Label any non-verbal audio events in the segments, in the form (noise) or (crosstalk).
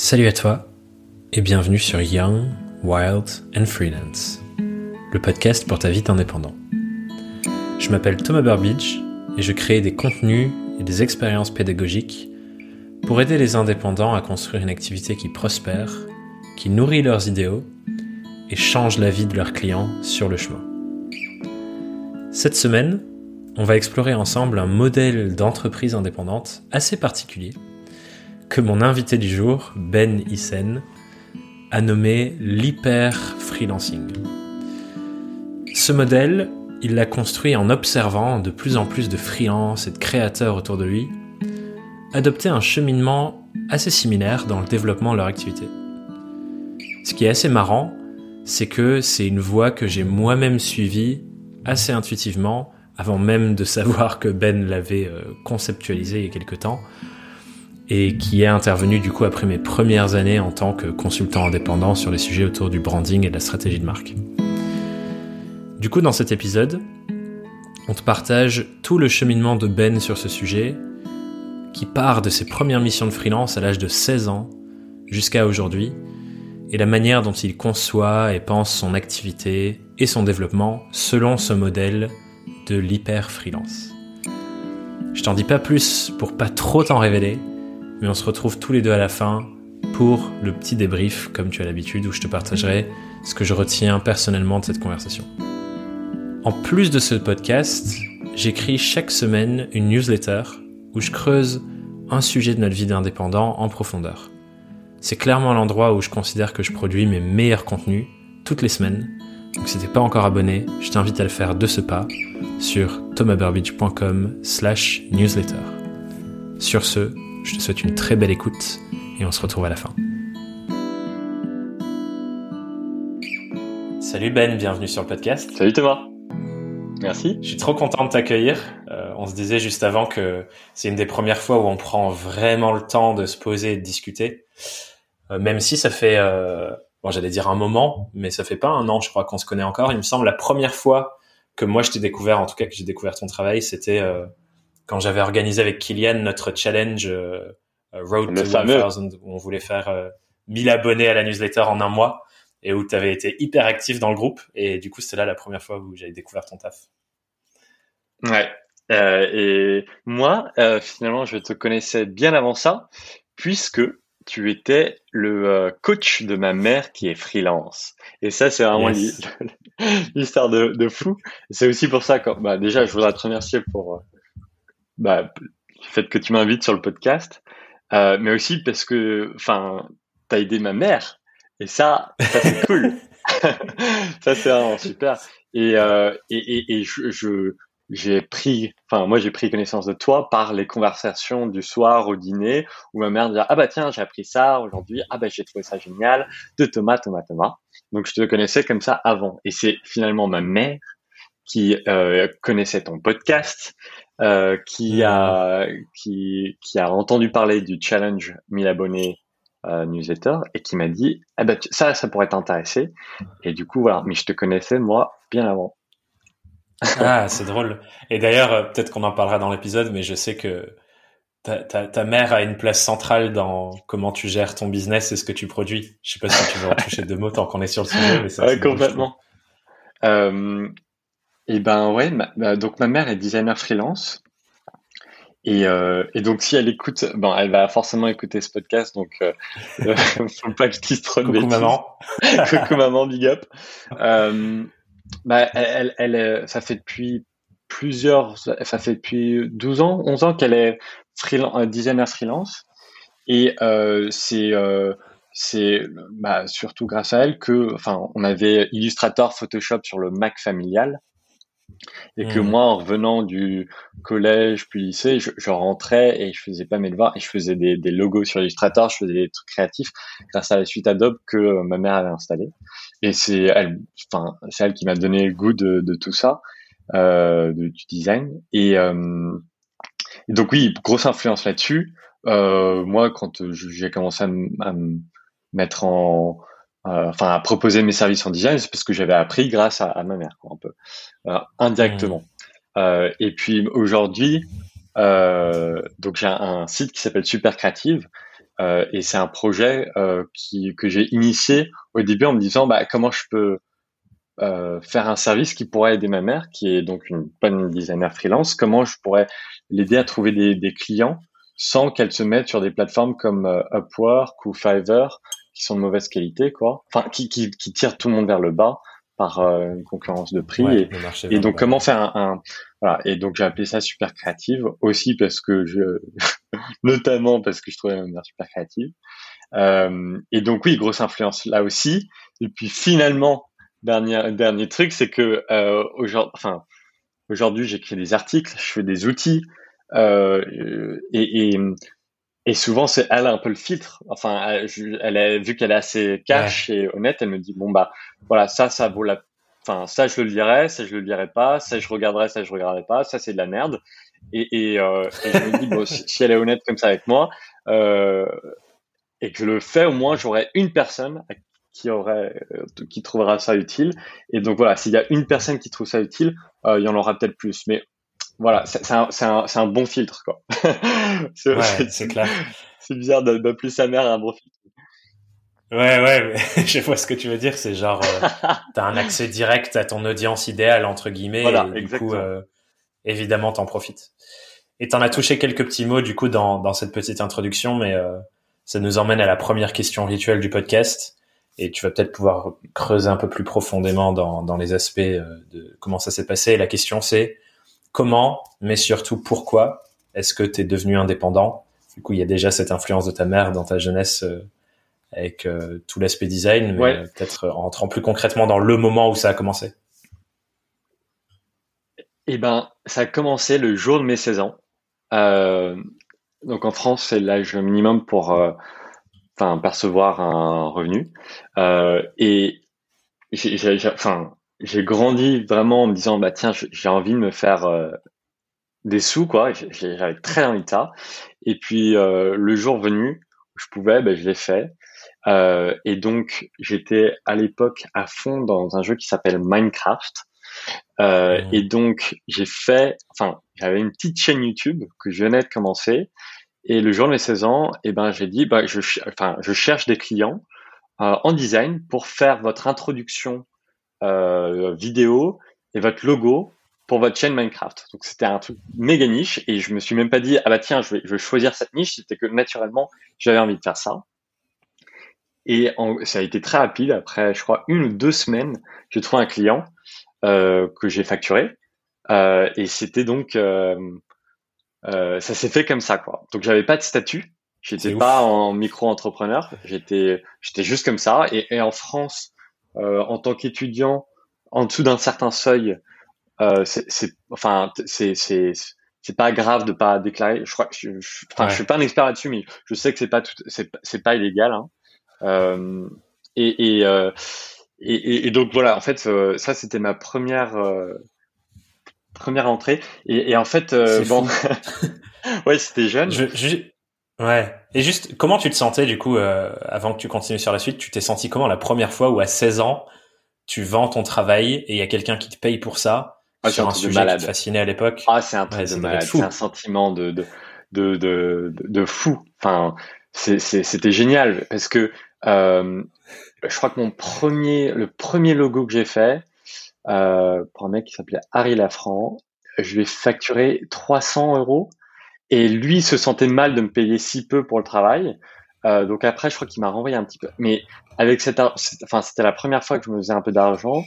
Salut à toi et bienvenue sur Young, Wild and Freelance, le podcast pour ta vie d'indépendant. Je m'appelle Thomas Burbidge et je crée des contenus et des expériences pédagogiques pour aider les indépendants à construire une activité qui prospère, qui nourrit leurs idéaux et change la vie de leurs clients sur le chemin. Cette semaine, on va explorer ensemble un modèle d'entreprise indépendante assez particulier que mon invité du jour, Ben Hissen, a nommé l'hyper-freelancing. Ce modèle, il l'a construit en observant de plus en plus de freelances et de créateurs autour de lui adopter un cheminement assez similaire dans le développement de leur activité. Ce qui est assez marrant, c'est que c'est une voie que j'ai moi-même suivie assez intuitivement avant même de savoir que Ben l'avait euh, conceptualisé il y a quelque temps et qui est intervenu du coup après mes premières années en tant que consultant indépendant sur les sujets autour du branding et de la stratégie de marque. Du coup, dans cet épisode, on te partage tout le cheminement de Ben sur ce sujet, qui part de ses premières missions de freelance à l'âge de 16 ans jusqu'à aujourd'hui, et la manière dont il conçoit et pense son activité et son développement selon ce modèle de l'hyper freelance. Je t'en dis pas plus pour pas trop t'en révéler, mais on se retrouve tous les deux à la fin pour le petit débrief, comme tu as l'habitude, où je te partagerai ce que je retiens personnellement de cette conversation. En plus de ce podcast, j'écris chaque semaine une newsletter où je creuse un sujet de notre vie d'indépendant en profondeur. C'est clairement l'endroit où je considère que je produis mes meilleurs contenus toutes les semaines. Donc si t'es pas encore abonné, je t'invite à le faire de ce pas sur thomasburbidge.com slash newsletter. Sur ce, je te souhaite une très belle écoute et on se retrouve à la fin. Salut Ben, bienvenue sur le podcast. Salut Thomas. Merci. Je suis trop content de t'accueillir. Euh, on se disait juste avant que c'est une des premières fois où on prend vraiment le temps de se poser et de discuter. Euh, même si ça fait, euh, bon j'allais dire un moment, mais ça fait pas un an je crois qu'on se connaît encore. Il me semble la première fois que moi je t'ai découvert, en tout cas que j'ai découvert ton travail, c'était quand j'avais organisé avec Kylian notre challenge euh, euh, Road to 1000 où on voulait faire 1000 euh, abonnés à la newsletter en un mois et où tu avais été hyper actif dans le groupe et du coup c'était là la première fois où j'avais découvert ton taf. Ouais. Euh, et moi, euh, finalement, je te connaissais bien avant ça, puisque tu étais le coach de ma mère qui est freelance. Et ça, c'est vraiment (laughs) l'histoire de, de, fou. C'est aussi pour ça que, bah, déjà, je voudrais te remercier pour bah, le fait que tu m'invites sur le podcast, euh, mais aussi parce que, enfin, t'as aidé ma mère, et ça, ça c'est cool. (laughs) ça c'est vraiment super. Et euh, et, et, et je, j'ai pris, enfin moi j'ai pris connaissance de toi par les conversations du soir au dîner où ma mère disait ah bah tiens j'ai appris ça aujourd'hui. Ah bah j'ai trouvé ça génial de Thomas Thomas Thomas. Donc je te connaissais comme ça avant. Et c'est finalement ma mère qui euh, connaissait ton podcast, euh, qui a qui qui a entendu parler du challenge 1000 abonnés euh, newsletter et qui m'a dit ah ben ça ça pourrait t'intéresser et du coup voilà mais je te connaissais moi bien avant. (laughs) ah c'est drôle et d'ailleurs euh, peut-être qu'on en parlera dans l'épisode mais je sais que ta, ta, ta, mère a une place centrale dans comment tu gères ton business et ce que tu produis. Je sais pas si tu veux en toucher deux mots tant qu'on est sur le sujet mais ça ouais, complètement. Euh, et ben ouais, bah, donc ma mère est designer freelance. Et, euh, et, donc si elle écoute, bon, elle va forcément écouter ce podcast, donc euh, (laughs) euh faut pas que je dise trop de Coucou maman. (laughs) Coucou maman, big up. Euh, bah, elle, ça fait depuis plusieurs, ça fait depuis 12 ans, 11 ans qu'elle est freelance, euh, designer freelance. Et euh, c'est c'est bah, surtout grâce à elle que, enfin, on avait Illustrator, Photoshop sur le Mac familial. Et que mmh. moi, en revenant du collège puis lycée, je, je, rentrais et je faisais pas mes devoirs et je faisais des, des logos sur Illustrator, je faisais des trucs créatifs grâce à la suite Adobe que euh, ma mère avait installée. Et c'est elle, enfin, c'est elle qui m'a donné le goût de, de tout ça, euh, du design. Et, euh, et, donc oui, grosse influence là-dessus. Euh, moi, quand j'ai commencé à, me mettre en enfin à proposer mes services en design, c'est parce que j'avais appris grâce à, ma mère, un peu euh, indirectement. Euh, et puis aujourd'hui, donc j'ai un, site qui s'appelle Super Creative, Euh, et c'est un projet euh, qui, que j'ai initié au début en me disant bah, comment je peux euh, faire un service qui pourrait aider ma mère, qui est donc une bonne designer freelance, comment je pourrais l'aider à trouver des, clients sans qu'elle se mette sur des plateformes comme euh, Upwork ou Fiverr qui sont de mauvaise qualité, quoi. Enfin, qui, qui, qui tirent tout le monde vers le bas par euh, une concurrence de prix. et, et donc, comment faire un, un, voilà. Et donc, j'ai appelé ça super créative aussi parce que je, (laughs) notamment parce que je trouvais ma mère super créative. Euh, et donc, oui, grosse influence là aussi. Et puis, finalement, dernier dernier truc, c'est que euh, aujourd'hui, enfin, aujourd'hui, j'écris des articles, je fais des outils. Euh, et, et, et souvent, c'est elle un peu le filtre. Enfin, elle, elle a vu qu'elle est assez cash et honnête, elle me dit bon bah voilà, ça, ça vaut la. Enfin, ça je le lirai, ça je le lirai pas, ça je regarderai, ça je regarderai pas, ça c'est de la merde. Et, et, euh, et je me dis bon, si, elle est honnête comme ça avec moi euh, et que je le fais, au moins j'aurai une personne qui aurait, euh, qui trouvera ça utile. Et donc voilà, s'il y a une personne qui trouve ça utile, euh, il y en aura peut-être plus. Mais voilà, c'est un, un, un, bon filtre, quoi. (laughs) c'est clair. C'est bizarre d'appeler sa mère un bon filtre. Ouais, ouais, (laughs) je vois ce que tu veux dire. C'est genre, euh, (laughs) t'as un accès direct à ton audience idéale, entre guillemets. Voilà, et du coup, euh, évidemment, t'en profites. Et t'en as touché quelques petits mots, du coup, dans, dans cette petite introduction, mais euh, ça nous emmène à la première question rituelle du podcast. Et tu vas peut-être pouvoir creuser un peu plus profondément dans, dans les aspects euh, de comment ça s'est passé. Et la question, c'est comment, mais surtout pourquoi est-ce que tu es devenu indépendant? Du coup, il y a déjà cette influence de ta mère dans ta jeunesse euh, avec euh, tout l'aspect design, mais ouais. peut-être en entrant plus concrètement dans le moment où ça a commencé. Eh ben, ça a commencé le jour de mes 16 ans. Euh, donc en France, c'est l'âge minimum pour euh, percevoir un revenu. Euh, et j'ai, enfin, j'ai grandi vraiment en me disant bah tiens j'ai envie de me faire euh, des sous quoi. J'avais très envie de ça. Et puis euh, le jour venu où je pouvais bah, je l'ai fait. Euh, et donc j'étais à l'époque à fond dans un jeu qui s'appelle Minecraft. Euh, mmh. et donc j'ai fait enfin j'avais une petite chaîne YouTube que je venais de commencer. Et le jour de mes 16 ans et eh ben j'ai dit bah je enfin je cherche des clients euh, en design pour faire votre introduction euh, vidéo et votre logo pour votre chaîne Minecraft. Donc c'était un truc méga niche et je me suis même pas dit ah bah tiens je vais, je vais choisir cette niche. C'était que naturellement j'avais envie de faire ça. Et en, ça a été très rapide. Après je crois une ou deux semaines, j'ai trouvé un client euh, que j'ai facturé euh, et c'était donc ça s'est fait comme ça quoi. Donc j'avais pas de statut. J'étais pas en micro-entrepreneur. J'étais j'étais juste comme ça. Et, et en France, en tant qu'étudiant, en dessous d'un certain seuil, euh, c'est, enfin, c'est, c'est, c'est pas grave de pas déclarer. Je crois, je, je, enfin, ouais. je suis pas un expert là-dessus, mais je sais que c'est pas tout, c'est, c'est pas illégal. Hein. Euh, et, et, euh, et, et, donc voilà, en fait, euh, ça c'était ma première euh, première entrée. Et, en fait, bon, (laughs) ouais, c'était jeune. Je, je... Ouais. Et juste, comment tu te sentais du coup euh, avant que tu continues sur la suite? Tu t'es senti comment la première fois où à 16 ans tu vends ton travail et il y a quelqu'un qui te paye pour ça ah, sur un, sujet qui te fascinait à l'époque? Ah, c'est un truc ouais, de malade. C'est un sentiment de de de de, de fou. Enfin, c'était génial parce que euh, je crois que mon premier, le premier logo que j'ai fait euh, pour un mec qui s'appelait Harry Lafranc, je lui ai facturé 300 euros et lui se sentait mal de me payer si peu pour le travail. Euh, donc après, je crois qu'il m'a renvoyé un petit peu. Mais avec cette, enfin, c'était la première fois que je me faisais un peu d'argent.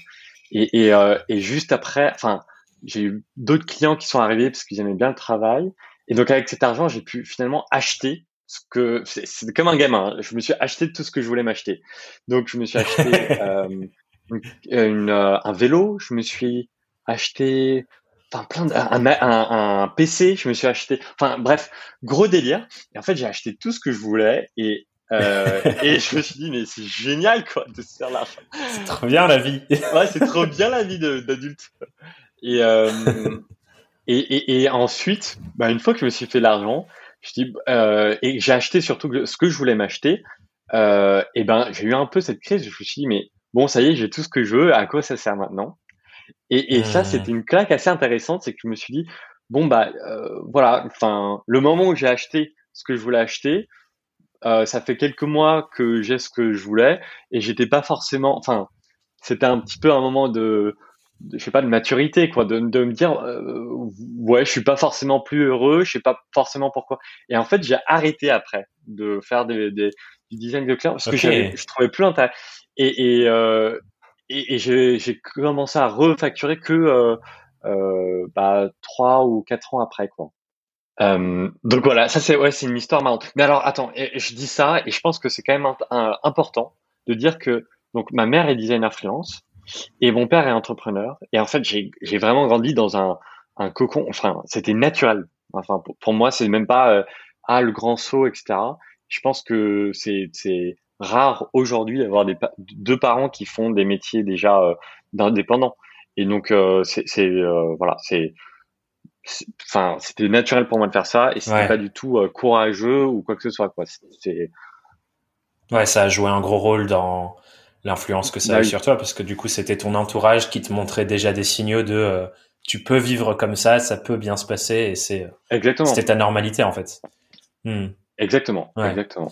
Et, et, euh, et, juste après, enfin, j'ai eu d'autres clients qui sont arrivés parce qu'ils aimaient bien le travail. Et donc avec cet argent, j'ai pu finalement acheter ce que c'est comme un gamin. Hein. Je me suis acheté tout ce que je voulais m'acheter. Donc je me suis acheté (laughs) euh, une, une, euh, un vélo. Je me suis acheté enfin plein de, un, un, un, PC, je me suis acheté, enfin bref, gros délire. Et en fait, j'ai acheté tout ce que je voulais et euh, (laughs) et je me suis dit mais c'est génial quoi de se faire l'argent. C'est trop bien la vie. (laughs) ouais, c'est trop bien la vie d'adulte. Et, euh, et, et, et ensuite, bah, une fois que je me suis fait l'argent, je dis euh, et j'ai acheté surtout ce que je voulais m'acheter. Euh, et ben j'ai eu un peu cette crise. Je me suis dit mais bon ça y est j'ai tout ce que je veux. À quoi ça sert maintenant? Et, et mmh. ça, c'était une claque assez intéressante, c'est que je me suis dit, bon bah euh, voilà, enfin le moment où j'ai acheté ce que je voulais acheter, euh, ça fait quelques mois que j'ai ce que je voulais et j'étais pas forcément, enfin, c'était un petit peu un moment de, je sais pas, de maturité, quoi, de, de me dire, euh, ouais, je suis pas forcément plus heureux, je sais pas forcément pourquoi. Et en fait, j'ai arrêté après de faire des, des, du design de clients parce que je trouvais plus l'intérêt. Et, et, euh, et, j'ai commencé à refacturer que euh, euh, bah, trois ou quatre ans après, quoi. Euh, donc voilà, ça c'est ouais, c'est une histoire marrante. Mais alors attends, je dis ça et je pense que c'est quand même important de dire que donc ma mère est designer freelance et mon père est entrepreneur et en fait j'ai vraiment grandi dans un un cocon. Enfin c'était naturel. Enfin pour, moi c'est même pas euh, ah le grand saut etc. Je pense que c'est rare aujourd'hui d'avoir des deux parents qui font des métiers déjà euh, d'indépendants. Et donc euh, c'est euh, voilà c'est enfin c'était naturel pour moi de faire ça et c'était pas du tout euh, courageux ou quoi que ce soit quoi. C'est ouais ça a joué un gros rôle dans l'influence que ça a bah eu sur toi parce que du coup c'était ton entourage qui te montrait déjà des signaux de tu peux vivre comme ça ça peut bien se passer et c'est exactement. c'était ta normalité en fait. Hmm. Exactement exactement.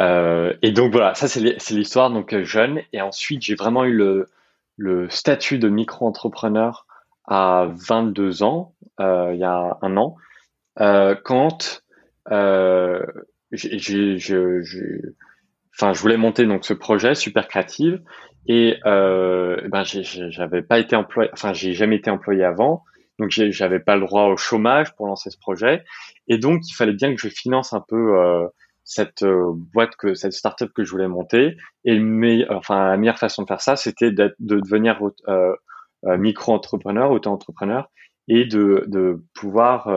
Euh, et donc voilà ça c'est l'histoire donc jeune. Et ensuite j'ai vraiment eu le le statut de micro-entrepreneur à 22 ans, euh, il y a un an, euh, quand euh, j'ai, enfin, je voulais monter donc ce projet Super Créative et euh, ben j'avais pas été employé, enfin j'ai jamais été employé avant, donc j'avais pas le droit au chômage pour lancer ce projet et donc il fallait bien que je finance un peu euh, cette euh, boîte que cette startup que je voulais monter et le enfin la meilleure façon de faire ça c'était de devenir euh, micro-entrepreneur, auto-entrepreneur et de, de pouvoir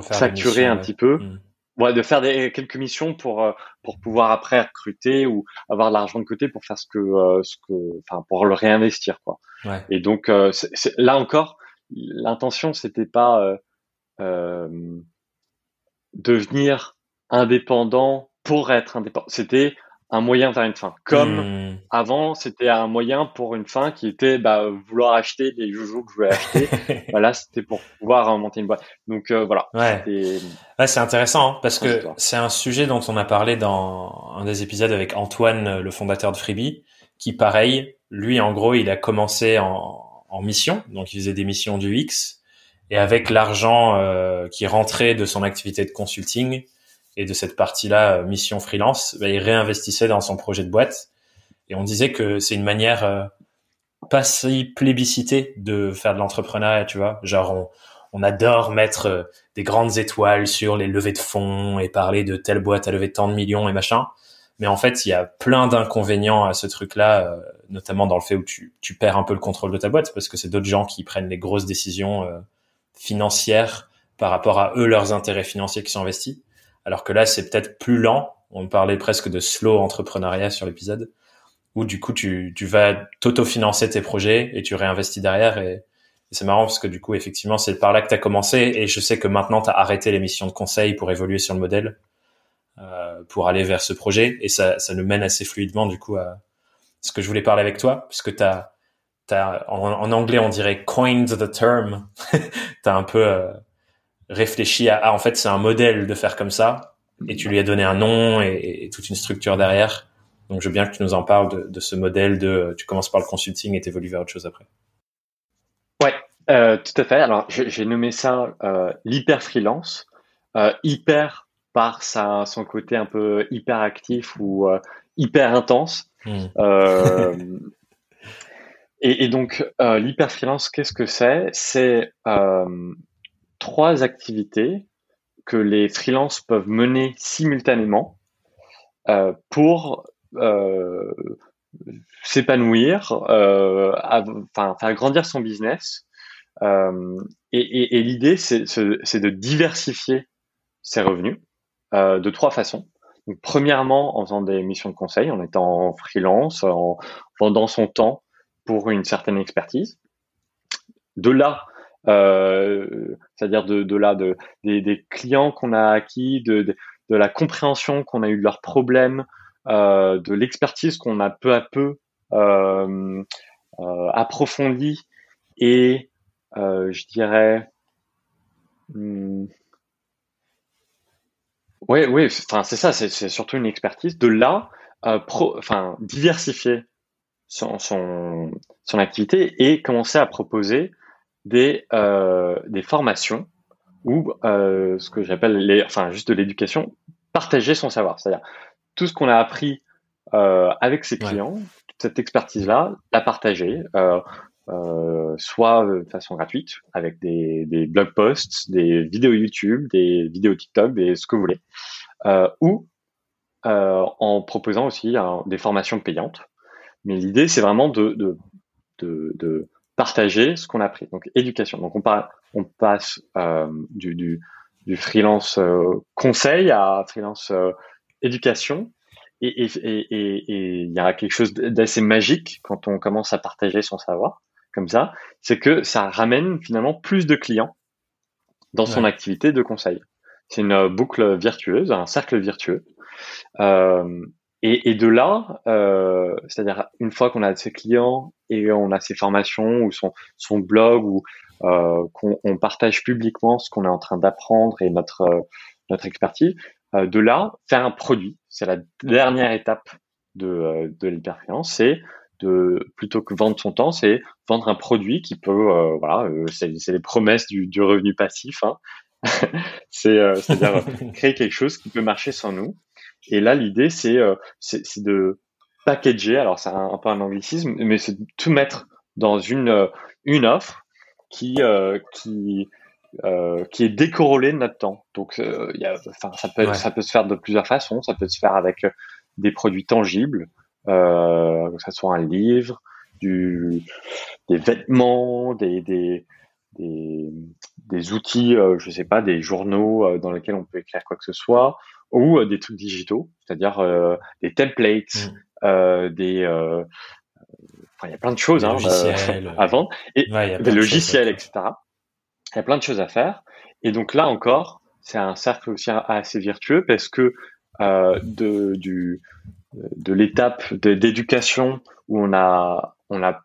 facturer un petit peu. Mmh. Ouais, de faire des quelques missions pour pour pouvoir après recruter ou avoir de l'argent de côté pour faire ce que ce que enfin pour le réinvestir quoi. Ouais. Et donc c'est là encore l'intention c'était pas devenir indépendant pour être indépendant. C'était un moyen vers une fin. Comme hmm. avant, c'était un moyen pour une fin qui était bah, vouloir acheter les joujoux que je voulais acheter. (laughs) voilà, c'était pour pouvoir monter une boîte. Donc euh, voilà. Ouais. c'est intéressant hein, parce que c'est un sujet dont on a parlé dans un des épisodes avec Antoine, le fondateur de Freebie, qui pareil, lui en gros, il a commencé en, en mission, donc il faisait des missions du X, et avec l'argent euh, qui rentrait de son activité de consulting, et de cette partie-là, euh, mission freelance, bah, il réinvestissait dans son projet de boîte. Et on disait que c'est une manière euh, pas si plébiscitée de faire de l'entrepreneuriat, tu vois. Genre, on, on adore mettre euh, des grandes étoiles sur les levées de fonds et parler de telle boîte à lever tant de millions et machin. Mais en fait, il y a plein d'inconvénients à ce truc-là, notamment dans le fait où tu, tu, perds un peu le contrôle de ta boîte parce que c'est d'autres gens qui prennent les grosses décisions financières par rapport à eux, leurs intérêts financiers qui sont investis. Alors que là, c'est peut-être plus lent. On parlait presque de slow entrepreneuriat sur l'épisode, où du coup, tu, tu vas t'autofinancer tes projets et tu réinvestis derrière. Et, c'est marrant parce que du coup, effectivement, c'est par là que tu as commencé. Et je sais que maintenant, tu as arrêté les missions de conseil pour évoluer sur le modèle, euh, pour aller vers ce projet. Et ça, ça nous mène assez fluidement, du coup, à ce que je voulais parler avec toi, puisque tu as, en, anglais, on dirait coined the term. (laughs) tu as un peu... Euh, réfléchi à, ah, en fait c'est un modèle de faire comme ça et tu lui as donné un nom et, toute une structure derrière. Donc je veux bien que tu nous en parles de, ce modèle de tu commences par le consulting et t'évolues vers autre chose après. Ouais, euh, tout à fait. Alors j'ai nommé ça euh, l'hyper freelance, hyper par sa, son côté un peu hyper actif euh, hyper intense. Hmm. (laughs) et, et, donc l'hyper freelance, qu'est-ce que c'est? C'est trois activités que les freelances peuvent mener simultanément euh, pour euh, s'épanouir, euh, enfin faire grandir son business. Euh, et, et, et l'idée, c'est de diversifier ses revenus euh, de trois façons. Premièrement, en faisant des missions de conseil, en étant freelance, en vendant son temps pour une certaine expertise. De là, euh, c'est-à-dire de, là de, des, clients qu'on a acquis, de, la compréhension qu'on a eu de leurs problèmes, euh, de l'expertise qu'on a peu à peu euh, approfondie et je dirais hmm, Oui, oui, enfin c'est ça, c'est surtout une expertise. De là, euh, pro, enfin diversifier son, son, son activité et commencer à proposer des euh, des formations ou euh, ce que j'appelle les, enfin juste de l'éducation, partager son savoir, c'est-à-dire tout ce qu'on a appris avec ses clients, toute cette expertise-là, la partager. Euh, soit de façon gratuite avec des, des blog posts, des vidéos YouTube, des vidéos TikTok, des ce que vous voulez, euh, ou euh, en proposant aussi des formations payantes. Mais l'idée, c'est vraiment de, partager ce qu'on a appris. Donc éducation. Donc on, passe du, freelance conseil à freelance éducation. Et il y a quelque chose d'assez magique quand on commence à partager son savoir comme ça, c'est que ça ramène finalement plus de clients dans son activité de conseil. C'est une boucle virtueuse, un cercle virtueux. Euh, et, et, de là, euh, c'est-à-dire une fois qu'on a ses clients et on a ses formations ou son, son blog ou euh, qu'on on partage publiquement ce qu'on est en train d'apprendre et notre euh, notre expertise, euh, de là faire un produit. C'est la dernière étape de, euh, de c'est de plutôt que vendre son temps, c'est vendre un produit qui peut, euh, voilà, euh, c'est les promesses du, du revenu passif. Hein. (laughs) c'est euh, c'est-à-dire (laughs) créer quelque chose qui peut marcher sans nous. Et là, l'idée, c'est c'est de packager. Alors, c'est un, peu un anglicisme, mais c'est de tout mettre dans une une offre qui qui qui est décorrélée de notre temps. Donc, y a, ça peut ça peut se faire de plusieurs façons. Ça peut se faire avec des produits tangibles euh, que ce soit un livre, du, des vêtements, des, des, des, des outils, euh, je sais pas, des journaux euh, dans lesquels on peut écrire quoi que ce soit, ou euh, des trucs digitaux, c'est-à-dire des templates, mm. des Enfin, il y a plein de choses hein, avant, (laughs) et des logiciels, etc. Il y a plein de choses à faire. Et donc là encore, c'est un cercle aussi assez virtueux parce que de, du, de l'étape d'éducation où on a, on a,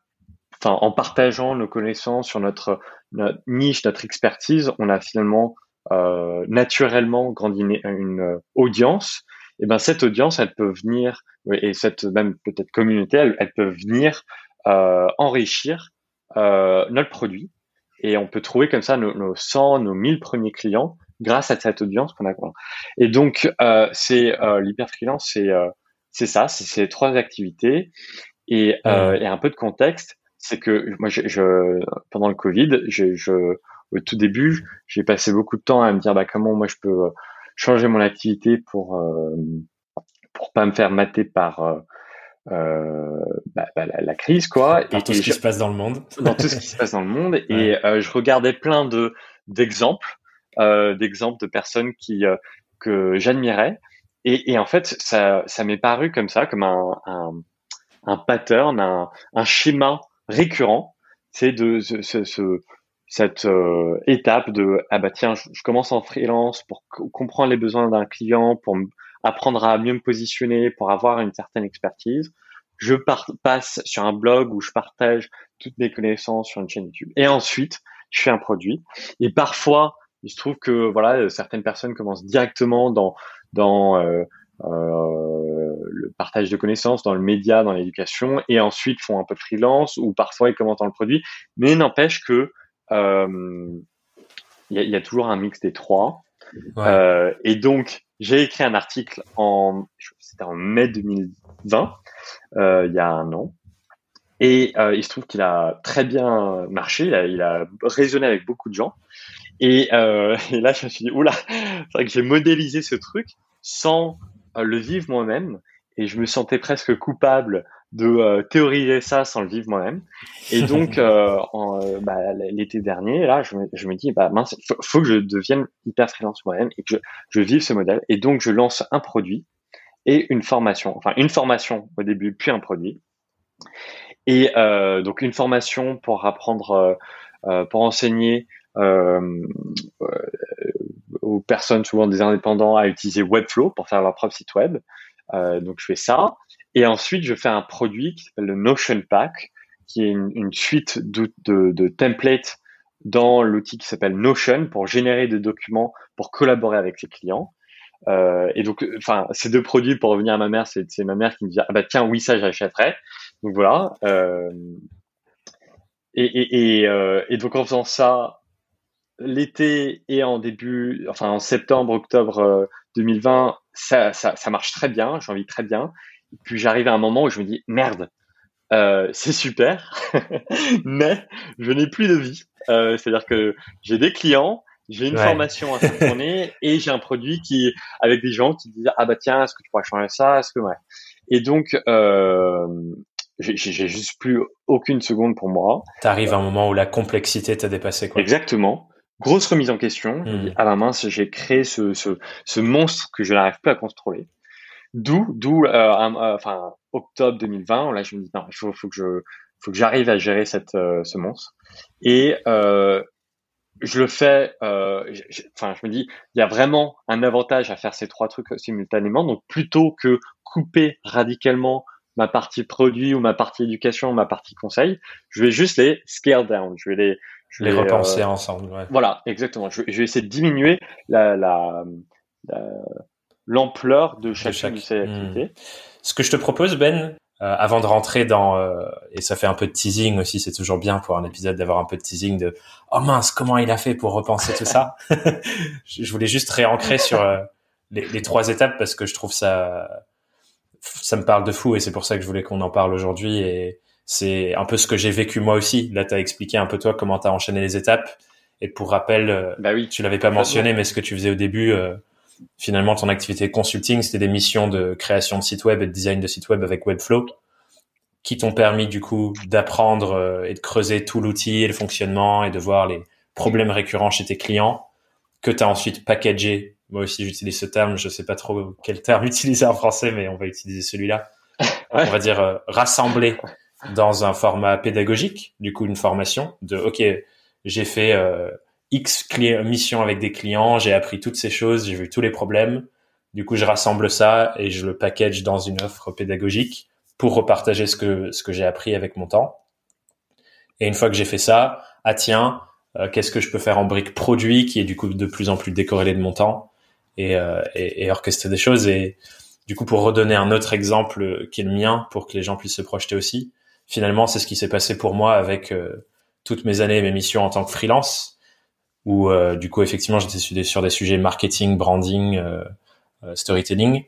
enfin, en partageant nos connaissances sur notre, notre niche, notre expertise, on a finalement euh, naturellement grandi une, audience. Et ben cette audience, elle peut venir, et cette même peut-être communauté, elle, elle, peut venir euh, enrichir euh, notre produit. Et on peut trouver comme ça nos, nos 100, nos 1000 premiers clients grâce à cette audience qu'on a. Et donc, euh, c'est euh, l'hyper freelance, c'est euh, c'est ça, c'est ces trois activités. Et, euh, et, un peu de contexte, c'est que moi, je, je, pendant le Covid, je, je, au tout début, j'ai passé beaucoup de temps à me dire bah, comment moi je peux euh, changer mon activité pour euh, pour pas me faire mater par euh, euh bah, bah, la, la, crise quoi. Par et tout ce qui se passe dans le monde. Dans tout ce qui se passe dans le monde. (laughs) Et euh, je regardais plein de d'exemples euh, d'exemples de personnes qui que j'admirais et, et, en fait, ça, ça m'est paru comme ça, comme un, un, un pattern, un, un, schéma récurrent. C'est de ce, ce, cette euh, étape de ah bah tiens, je, commence en freelance pour comprendre les besoins d'un client, pour apprendre à mieux me positionner, pour avoir une certaine expertise. Je passe sur un blog où je partage toutes mes connaissances sur une chaîne YouTube. Et ensuite, je fais un produit. Et parfois, il se trouve que voilà, certaines personnes commencent directement dans dans euh, euh, le partage de connaissances, dans le média, dans l'éducation, et ensuite font un peu de freelance ou parfois ils commentent dans le produit. Mais n'empêche que euh, il y, a, y, a, toujours un mix des trois. Ouais. et donc j'ai écrit un article en c'était en mai 2020, il y a un an. Et euh, il se trouve qu'il a très bien marché, il a, il a, résonné avec beaucoup de gens. Et, euh, (laughs) et là, je me suis dit, oula, c'est vrai que j'ai modélisé ce truc sans euh, le vivre moi-même. Et je me sentais presque coupable de euh, théoriser ça sans le vivre moi-même. Et (laughs) donc, euh, bah, l'été dernier, là, je me, je me dis, bah mince, faut, faut que je devienne hyper freelance moi-même et que je, je vive ce modèle. Et donc, je lance un produit et une formation. Enfin, une formation au début, puis un produit. Et euh, donc une formation pour apprendre, euh, euh pour enseigner euh, euh, aux personnes, souvent des indépendants, à utiliser Webflow pour faire leur propre site web. donc je fais ça. Et ensuite, je fais un produit qui s'appelle le Notion Pack, qui est une, suite de, de, templates dans l'outil qui s'appelle Notion pour générer des documents pour collaborer avec les clients. et donc, enfin, ces deux produits, pour revenir à ma mère, c'est ma mère qui me dit ah bah tiens oui ça j'achèterais. Donc voilà. et, et, et, et donc en faisant ça, l'été et en début, enfin en septembre, octobre 2020, ça, ça, ça marche très bien, j'en vis très bien. puis j'arrive à un moment où je me dis merde, euh, (laughs) c'est super, (laughs) mais je n'ai plus de vie. Euh, C'est-à-dire que j'ai des clients, j'ai une formation à faire tourner (laughs) et j'ai un produit qui, avec des gens qui disent ah bah tiens, est-ce que tu pourrais changer ça, est-ce que ouais. Et donc euh, j'ai juste plus aucune seconde pour moi. T'arrives à un moment où la complexité t'a dépassé quoi. Exactement grosse remise en question. À la mince, j'ai créé ce, ce, ce, monstre que je n'arrive plus à contrôler. D'où, d'où, euh, euh, enfin, octobre 2020. Là, je me dis non, il faut, faut que je, faut que j'arrive à gérer cette, euh, ce monstre. Et euh, je le fais. Enfin, je me dis, il y a vraiment un avantage à faire ces trois trucs simultanément. Donc, plutôt que couper radicalement ma partie produit ou ma partie éducation, ma partie conseil, je vais juste les scale down. Je vais les, je les repenser ensemble. Ouais. Voilà, exactement. Je, vais essayer de diminuer la, la, l'ampleur de chacune de, ces hmm. activités. Ce que je te propose, Ben, euh, avant de rentrer dans euh, et ça fait un peu de teasing aussi, c'est toujours bien pour un épisode d'avoir un peu de teasing de oh mince comment il a fait pour repenser tout ça? (laughs) je voulais juste réancrer sur euh, les, les, trois étapes parce que je trouve ça ça me parle de fou et c'est pour ça que je voulais qu'on en parle aujourd'hui et c'est un peu ce que j'ai vécu moi aussi. Là, tu as expliqué un peu toi comment tu as enchaîné les étapes. Et pour rappel, euh, bah oui, tu l'avais pas mentionné, mais ce que tu faisais au début, euh, finalement, ton activité consulting, c'était des missions de création de site web et de design de site web avec Webflow, qui t'ont permis du coup d'apprendre euh, et de creuser tout l'outil et le fonctionnement et de voir les problèmes récurrents chez tes clients, que tu as ensuite packagé. Moi aussi, j'utilise ce terme, je sais pas trop quel terme (laughs) utiliser en français, mais on va utiliser celui-là. On va dire rassembler dans un format pédagogique, du coup une formation de OK, j'ai fait euh, X missions avec des clients, j'ai appris toutes ces choses, j'ai vu tous les problèmes. Du coup, je rassemble ça et je le package dans une offre pédagogique pour repartager ce que ce que j'ai appris avec mon temps. Et une fois que j'ai fait ça, ah tiens, euh, qu'est-ce que je peux faire en brique produit qui est du coup de plus en plus décorrélé de mon temps et, euh, et, et orchestrer des choses. Et du coup, pour redonner un autre exemple qui est le mien, pour que les gens puissent se projeter aussi, finalement, c'est ce qui s'est passé pour moi avec euh, toutes mes années et mes missions en tant que freelance, où euh, du coup, effectivement, j'étais sur des sujets marketing, branding, euh, storytelling.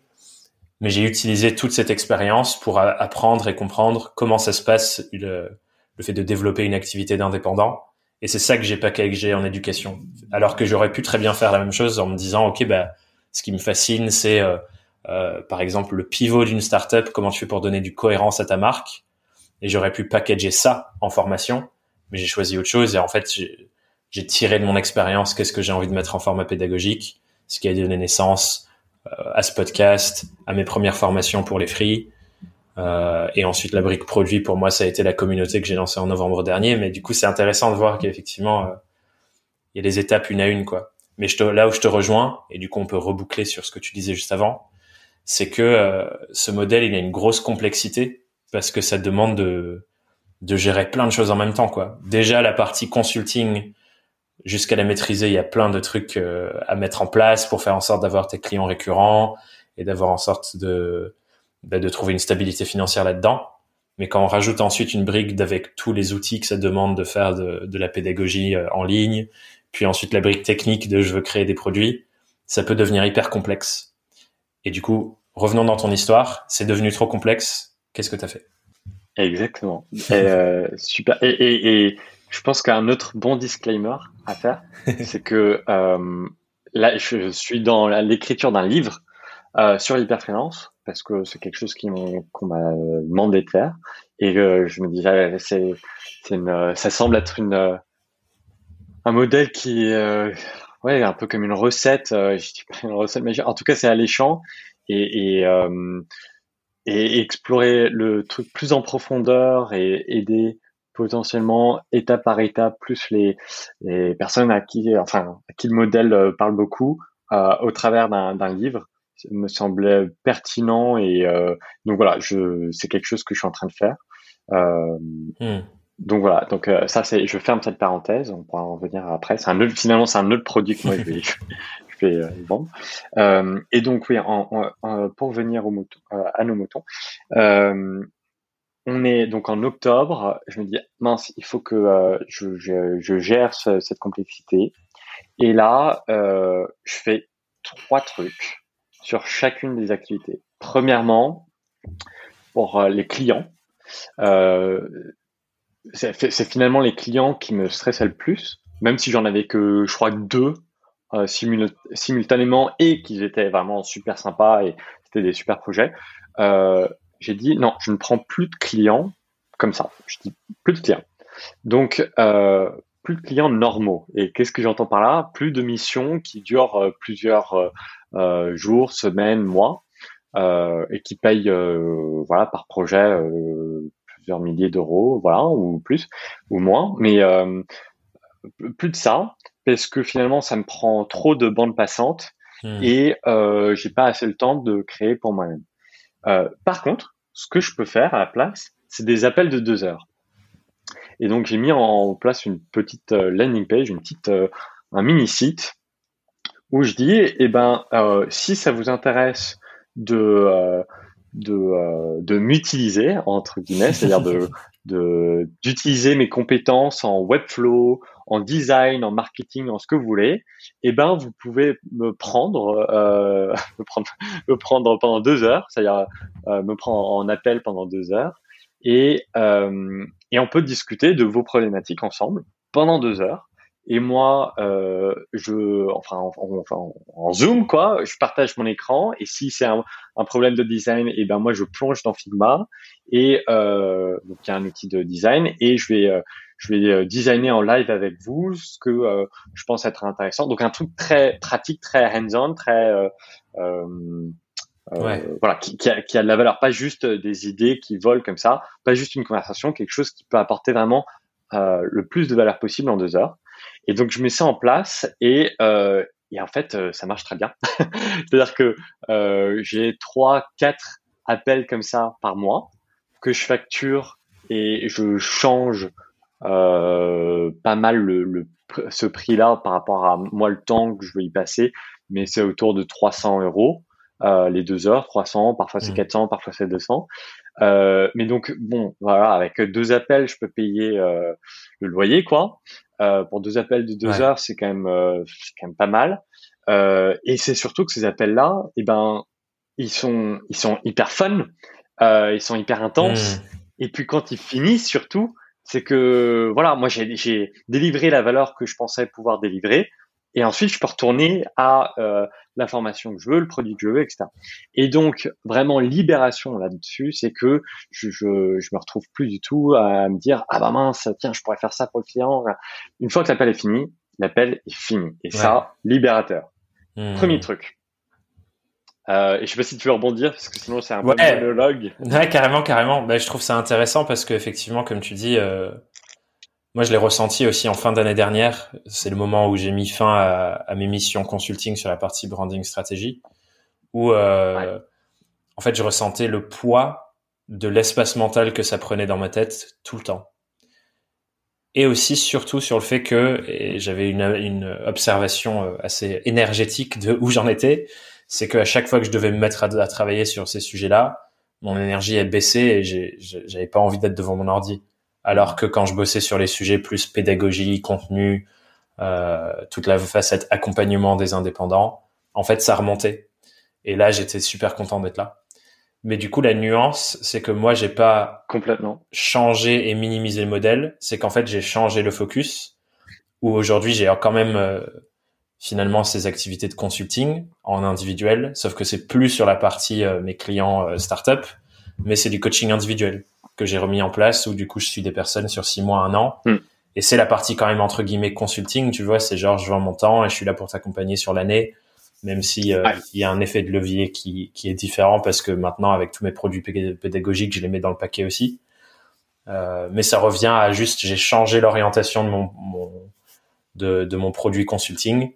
Mais j'ai utilisé toute cette expérience pour apprendre et comprendre comment ça se passe le, le fait de développer une activité d'indépendant. Et c'est ça que j'ai pas j'ai en éducation. Alors que j'aurais pu très bien faire la même chose en me disant, OK, bah, ce qui me fascine, c'est, euh, par exemple, le pivot d'une startup, comment tu fais pour donner du cohérence à ta marque et j'aurais pu packager ça en formation, mais j'ai choisi autre chose. Et en fait j'ai tiré de mon expérience qu'est-ce que j'ai envie de mettre en format pédagogique, ce qui a donné naissance euh, à ce podcast, à mes premières formations pour les free. Euh, et ensuite la brique produit pour moi ça a été la communauté que j'ai lancée en novembre dernier. Mais du coup c'est intéressant de voir qu'effectivement euh, il y a des étapes une à une quoi. Mais je te, là où je te rejoins et du coup on peut reboucler sur ce que tu disais juste avant c'est que euh, ce modèle il a une grosse complexité parce que ça demande de, gérer plein de choses en même temps, quoi. Déjà, la partie consulting, jusqu'à la maîtriser, il y a plein de trucs euh, à mettre en place pour faire en sorte d'avoir tes clients récurrents et d'avoir en sorte de, bah, trouver une stabilité financière là-dedans. Mais quand on rajoute ensuite une brique avec tous les outils que ça demande de faire de, de la pédagogie euh, en ligne, puis ensuite la brique technique de je veux créer des produits, ça peut devenir hyper complexe. Et du coup, revenons dans ton histoire, c'est devenu trop complexe, qu'est-ce que tu as fait? Exactement. Euh, (laughs) super. Et, je pense qu'un autre bon disclaimer à faire, (laughs) c'est que euh, là, je suis dans l'écriture d'un livre euh, sur l'hyperfinance parce que c'est quelque chose qu'on m'a demandé de faire et je me disais c'est ça semble être une un modèle qui est ouais un peu comme une recette je dis pas une recette mais en tout cas c'est alléchant et, et et explorer le truc plus en profondeur et aider potentiellement étape par étape plus les, les personnes à qui enfin à qui le modèle euh, parle beaucoup euh, au travers d'un livre. Me semblait pertinent et euh, donc voilà je c'est quelque chose que je suis en train de faire. Euh, hmm. donc voilà donc ça c'est je ferme cette parenthèse on pourra en revenir après. C'est un autre finalement c'est un autre produit que moi (laughs) je vais, les vendre. et donc oui, pour venir mouton, à nos moutons, on est donc en octobre. Je me dis mince, il faut que je, gère cette complexité. Et là, je fais trois trucs sur chacune des activités. Premièrement, pour les clients, euh, c'est finalement les clients qui me stressaient le plus, même si j'en avais que, je crois, deux euh, simultanément et qu'ils étaient vraiment super sympas et c'était des super projets. Euh, j'ai dit non, je ne prends plus de clients comme ça. Je dis plus de clients. Donc, euh, plus de clients normaux. Et qu'est-ce que j'entends par là? Plus de missions qui durent plusieurs jours, semaines, mois, et qui payent voilà par projet plusieurs milliers d'euros, voilà, ou plus, ou moins, mais plus de ça, parce que finalement, ça me prend trop de bandes passantes hmm. et euh, j'ai pas assez le temps de créer pour moi-même. Euh, par contre, ce que je peux faire à la place, c'est des appels de deux heures. Et donc, j'ai mis en place une petite euh, landing page, une petite, euh, un mini site où je dis, eh ben, si ça vous intéresse de de, euh, de m'utiliser entre guillemets, c'est-à-dire de (laughs) d'utiliser mes compétences en webflow, en design, en marketing, en ce que vous voulez, eh ben vous pouvez me prendre, euh, (laughs) me prendre, me prendre pendant deux heures, c'est-à-dire euh, me prendre en appel pendant deux heures, et euh, et on peut discuter de vos problématiques ensemble pendant deux heures. Et moi, euh, je, enfin, en, en, Zoom, quoi, je partage mon écran. Et si c'est un, un, problème de design, et eh ben moi, je plonge dans Figma. Et euh, donc il y a un outil de design, et je vais, euh, je vais euh, designer en live avec vous ce que euh, je pense être intéressant. Donc un truc très pratique, très hands-on, très ouais. voilà, qui, qui, a, qui a de la valeur, pas juste des idées qui volent comme ça, pas juste une conversation, quelque chose qui peut apporter vraiment le plus de valeur possible en deux heures. Et donc je mets ça en place et, euh, et en fait euh, ça marche très bien. (laughs) C'est-à-dire que euh, j'ai trois, quatre appels comme ça par mois que je facture et je change euh, pas mal le, le ce prix-là par rapport à moi le temps que je veux y passer, mais c'est autour de 300 euros euh, les deux heures, 300, parfois c'est 400, mmh. parfois c'est 200. Euh, mais donc bon, voilà, avec deux appels, je peux payer euh, le loyer, quoi. Euh, pour deux appels de deux heures, c'est quand même, euh, c'est quand même pas mal. Euh, et c'est surtout que ces appels-là, eh ben, ils sont, ils sont hyper fun, ils sont hyper intenses. Mmh. Et puis quand ils finissent, surtout, c'est que voilà, moi j'ai délivré la valeur que je pensais pouvoir délivrer. Et ensuite, je peux retourner à euh, l'information que je veux, le produit que je veux, etc. Et donc, vraiment, libération là-dessus, c'est que je, je, je me retrouve plus du tout à me dire, ah bah mince, tiens, je pourrais faire ça pour le client. Une fois que l'appel est fini, l'appel est fini. Et ça, libérateur. Hmm. Premier truc. Euh, et je sais pas si tu veux rebondir parce que sinon c'est un ouais. peu monologue. Ouais, carrément, carrément. Bah, je trouve ça intéressant parce que effectivement, comme tu dis, euh, moi, je l'ai ressenti aussi en fin d'année dernière. C'est le moment où j'ai mis fin à, mes missions consulting sur la partie branding stratégie, où euh, en fait, je ressentais le poids de l'espace mental que ça prenait dans ma tête tout le temps. Et aussi, surtout, sur le fait que, et j'avais une, une observation euh, assez énergétique de où j'en étais, c'est qu'à chaque fois que je devais me mettre à, à travailler sur ces sujets-là, mon énergie est baissée et j'avais pas envie d'être devant mon ordi. Alors que quand je bossais sur les sujets plus pédagogie, contenu, euh, toute la facette accompagnement des indépendants, en fait, ça remontait. Et là, j'étais super content d'être là. Mais du coup, la nuance, c'est que moi, j'ai pas complètement changé et minimisé le modèle. C'est qu'en fait, j'ai changé le focus. Où aujourd'hui, j'ai quand même euh, finalement ces activités de consulting en individuel, sauf que c'est plus sur la partie euh, mes clients euh, startup, mais c'est du coaching individuel que j'ai remis en place où du coup je suis des personnes sur six mois, un an. Hmm. Et c'est la partie quand même entre guillemets consulting, tu vois, c'est genre je vends mon temps et je suis là pour t'accompagner sur l'année, même si euh, il y a un effet de levier qui, qui est différent parce que maintenant avec tous mes produits pédagogiques, je les mets dans le paquet aussi. Euh, mais ça revient à juste j'ai changé l'orientation de mon, mon de, de mon produit consulting,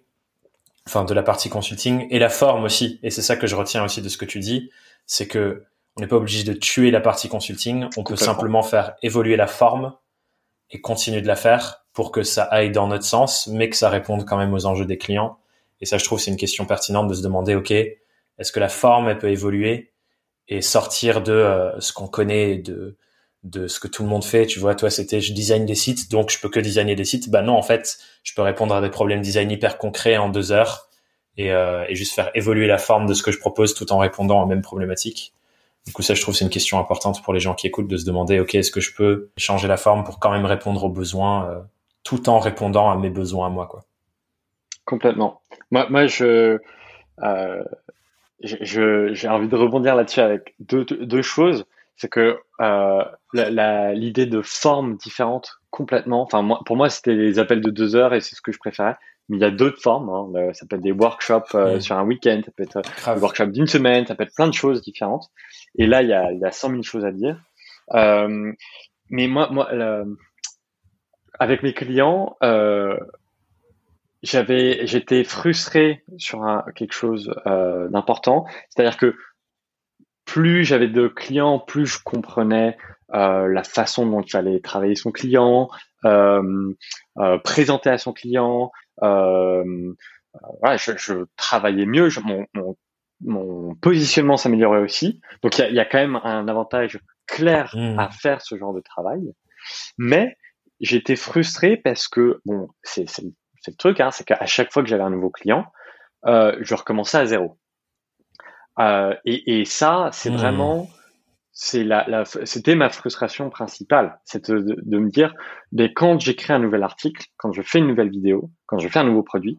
enfin de la partie consulting et la forme aussi. Et c'est ça que je retiens aussi de ce que tu dis, c'est que on n'est pas obligé de tuer la partie consulting. On peut simplement faire évoluer la forme et continuer de la faire pour que ça aille dans notre sens, mais que ça réponde quand même aux enjeux des clients Et ça, je trouve, c'est une question pertinente de se demander, OK, est-ce que la forme, elle peut évoluer et sortir de euh, ce qu'on connaît, de, de ce que tout le monde fait. Tu vois, toi, c'était je design des sites, donc je peux que designer des sites. Bah non, en fait, je peux répondre à des problèmes design hyper concrets en deux heures et, euh, et juste faire évoluer la forme de ce que je propose tout en répondant aux mêmes problématiques. Du coup, ça, je trouve, c'est une question importante pour les gens qui écoutent de se demander, OK, est-ce que je peux changer la forme pour quand même répondre aux besoins euh, tout en répondant à mes besoins à moi, quoi. Complètement. Moi, moi je, euh, j'ai envie de rebondir là-dessus avec deux, deux choses. C'est que euh, l'idée de formes différentes complètement. Enfin, moi, pour moi, c'était les appels de deux heures et c'est ce que je préférais. Mais il y a d'autres formes. Hein. Ça peut être des workshops euh, sur un week-end, ça peut être des workshops d'une semaine, ça peut être plein de choses différentes. Et là, il y a, il y a 100 000 choses à dire. Euh, mais moi, moi avec mes clients, euh, j'avais, j'étais frustré sur un, quelque chose euh, d'important. C'est-à-dire que plus j'avais de clients, plus je comprenais euh, la façon dont il fallait travailler son client, euh, euh présenter à son client. Euh, voilà, je, je, travaillais mieux, je, mon, mon, mon, positionnement s'améliorait aussi. Donc il y a, y a, quand même un avantage clair mmh. à faire ce genre de travail. Mais j'étais frustré parce que bon, c'est c'est le truc, hein, c'est qu'à chaque fois que j'avais un nouveau client, euh, je recommençais à zéro. Euh, et, et, ça, c'est mmh. vraiment, c'est la, la c'était ma frustration principale, c'est de, de, me dire, mais quand j'écris un nouvel article, quand je fais une nouvelle vidéo, quand je fais un nouveau produit,